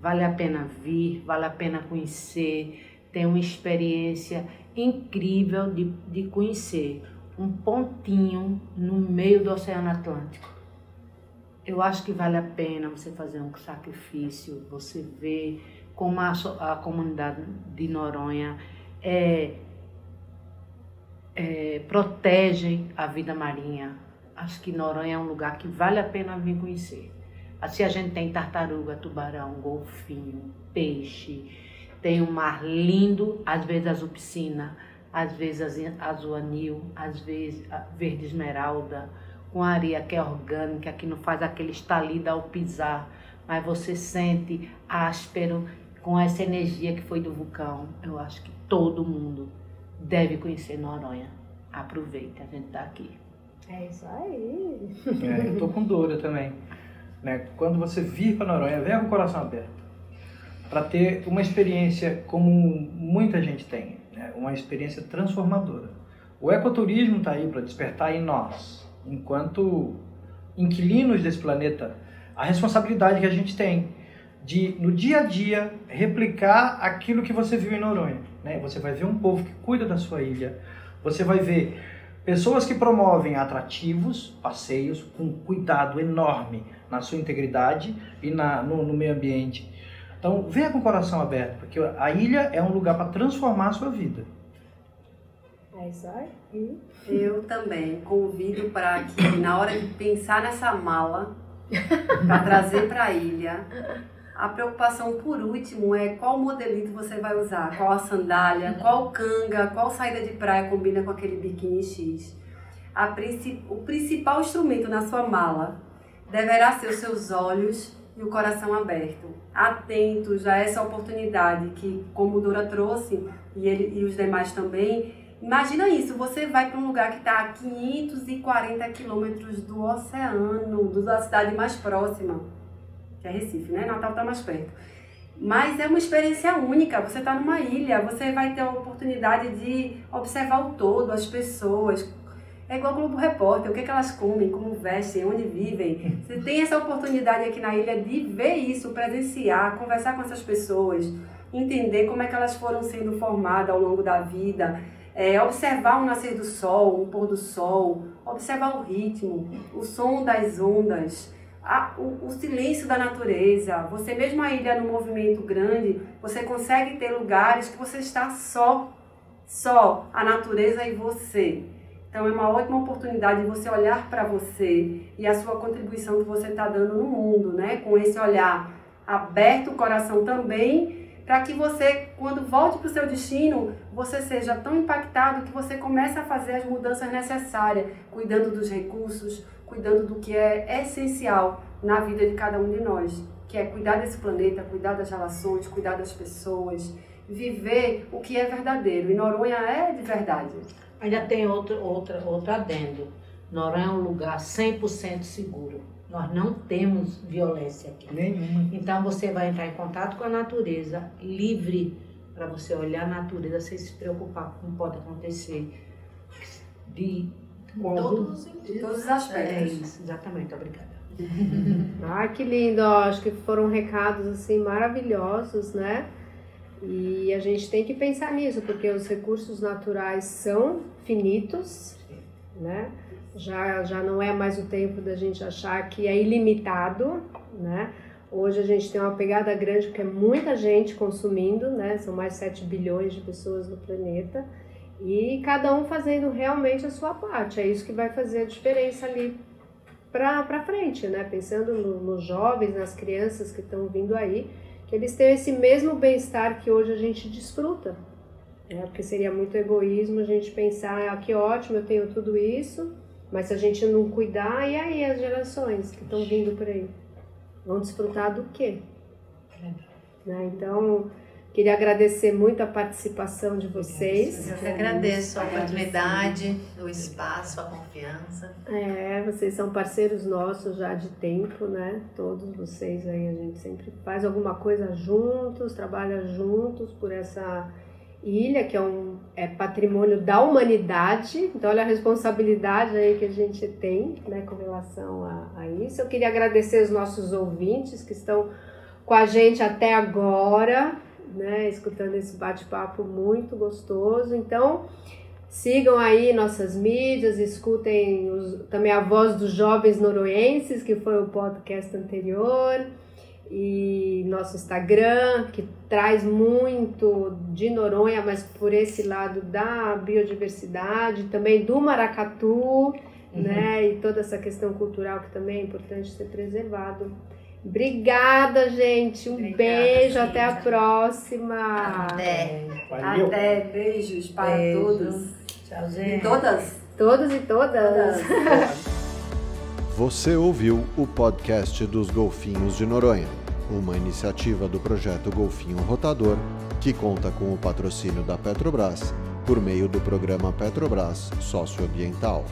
Vale a pena vir, vale a pena conhecer, ter uma experiência incrível de, de conhecer. Um pontinho no meio do Oceano Atlântico. Eu acho que vale a pena você fazer um sacrifício, você ver como a, a comunidade de Noronha é, é, protege a vida marinha. Acho que Noronha é um lugar que vale a pena vir conhecer. Assim a gente tem tartaruga, tubarão, golfinho, peixe, tem um mar lindo, às vezes azul piscina, às vezes azul anil, às vezes verde esmeralda, com areia que é orgânica, que não faz aquele estalida ao pisar, mas você sente áspero com essa energia que foi do vulcão. Eu acho que todo mundo deve conhecer Noronha. Aproveite, a gente tá aqui. É isso aí. É, eu tô com dor também. Né? Quando você vir para Noronha, venha com o coração aberto. Para ter uma experiência como muita gente tem, uma experiência transformadora. O ecoturismo está aí para despertar em nós, enquanto inquilinos desse planeta, a responsabilidade que a gente tem de, no dia a dia, replicar aquilo que você viu em Noronha. Né? Você vai ver um povo que cuida da sua ilha, você vai ver pessoas que promovem atrativos, passeios, com cuidado enorme na sua integridade e na, no, no meio ambiente. Então, venha com o coração aberto, porque a ilha é um lugar para transformar a sua vida. É isso aí. Eu também convido para que, na hora de pensar nessa mala, para trazer para a ilha, a preocupação por último é qual modelito você vai usar, qual a sandália, qual canga, qual saída de praia combina com aquele biquíni X. A. O principal instrumento na sua mala deverá ser os seus olhos e o coração aberto, atentos a essa oportunidade que, como Dora trouxe e, ele, e os demais também, imagina isso, você vai para um lugar que está a 540 quilômetros do oceano, da cidade mais próxima que é Recife, né? Natal está mais perto. Mas é uma experiência única. Você está numa ilha, você vai ter a oportunidade de observar o todo, as pessoas. É igual Globo Repórter, o que, é que elas comem, como vestem, onde vivem. Você tem essa oportunidade aqui na ilha de ver isso, presenciar, conversar com essas pessoas, entender como é que elas foram sendo formadas ao longo da vida, é, observar o nascer do sol, o pôr do sol, observar o ritmo, o som das ondas a, o, o, silêncio da natureza. Você mesmo a ilha no movimento grande, você consegue ter lugares que você está só, só a natureza e você. Então é uma ótima oportunidade de você olhar para você e a sua contribuição que você está dando no mundo, né? Com esse olhar aberto, o coração também, para que você, quando volte para o seu destino, você seja tão impactado que você comece a fazer as mudanças necessárias, cuidando dos recursos, cuidando do que é essencial na vida de cada um de nós, que é cuidar desse planeta, cuidar das relações, cuidar das pessoas, viver o que é verdadeiro. E Noronha é de verdade. Ainda tem outro, outra, outro adendo. Noronha é um lugar 100% seguro. Nós não temos violência aqui. Nenhuma. Então você vai entrar em contato com a natureza livre para você olhar a natureza sem se preocupar com o que pode acontecer de Todos, todos os aspectos. É isso, exatamente, obrigada. [LAUGHS] ah, que lindo, acho que foram recados assim maravilhosos, né? E a gente tem que pensar nisso, porque os recursos naturais são finitos, né? Já, já não é mais o tempo da gente achar que é ilimitado, né? Hoje a gente tem uma pegada grande porque é muita gente consumindo, né? São mais 7 bilhões de pessoas no planeta e cada um fazendo realmente a sua parte. É isso que vai fazer a diferença ali para frente, né? Pensando no, nos jovens, nas crianças que estão vindo aí, que eles tenham esse mesmo bem-estar que hoje a gente desfruta. Né? Porque seria muito egoísmo a gente pensar, ah, que ótimo, eu tenho tudo isso, mas se a gente não cuidar, e aí as gerações que estão vindo por aí? Vão desfrutar do quê? Né? Então, Queria agradecer muito a participação de vocês. Eu que agradeço a oportunidade, o espaço, a confiança. É, vocês são parceiros nossos já de tempo, né? Todos vocês aí, a gente sempre faz alguma coisa juntos, trabalha juntos por essa ilha, que é um é patrimônio da humanidade. Então, olha a responsabilidade aí que a gente tem, né, com relação a, a isso. Eu queria agradecer os nossos ouvintes que estão com a gente até agora né, escutando esse bate-papo muito gostoso. Então, sigam aí nossas mídias, escutem os, também a voz dos jovens noruenses, que foi o podcast anterior, e nosso Instagram, que traz muito de Noronha, mas por esse lado da biodiversidade, também do maracatu, uhum. né, e toda essa questão cultural que também é importante ser preservado. Obrigada, gente. Um Obrigada, beijo. Até a próxima. Até. Valeu. Até. Beijos para beijos. todos. Tchau, gente. E todas. Todos e todas. [LAUGHS] Você ouviu o podcast dos Golfinhos de Noronha, uma iniciativa do projeto Golfinho Rotador, que conta com o patrocínio da Petrobras por meio do programa Petrobras Socioambiental.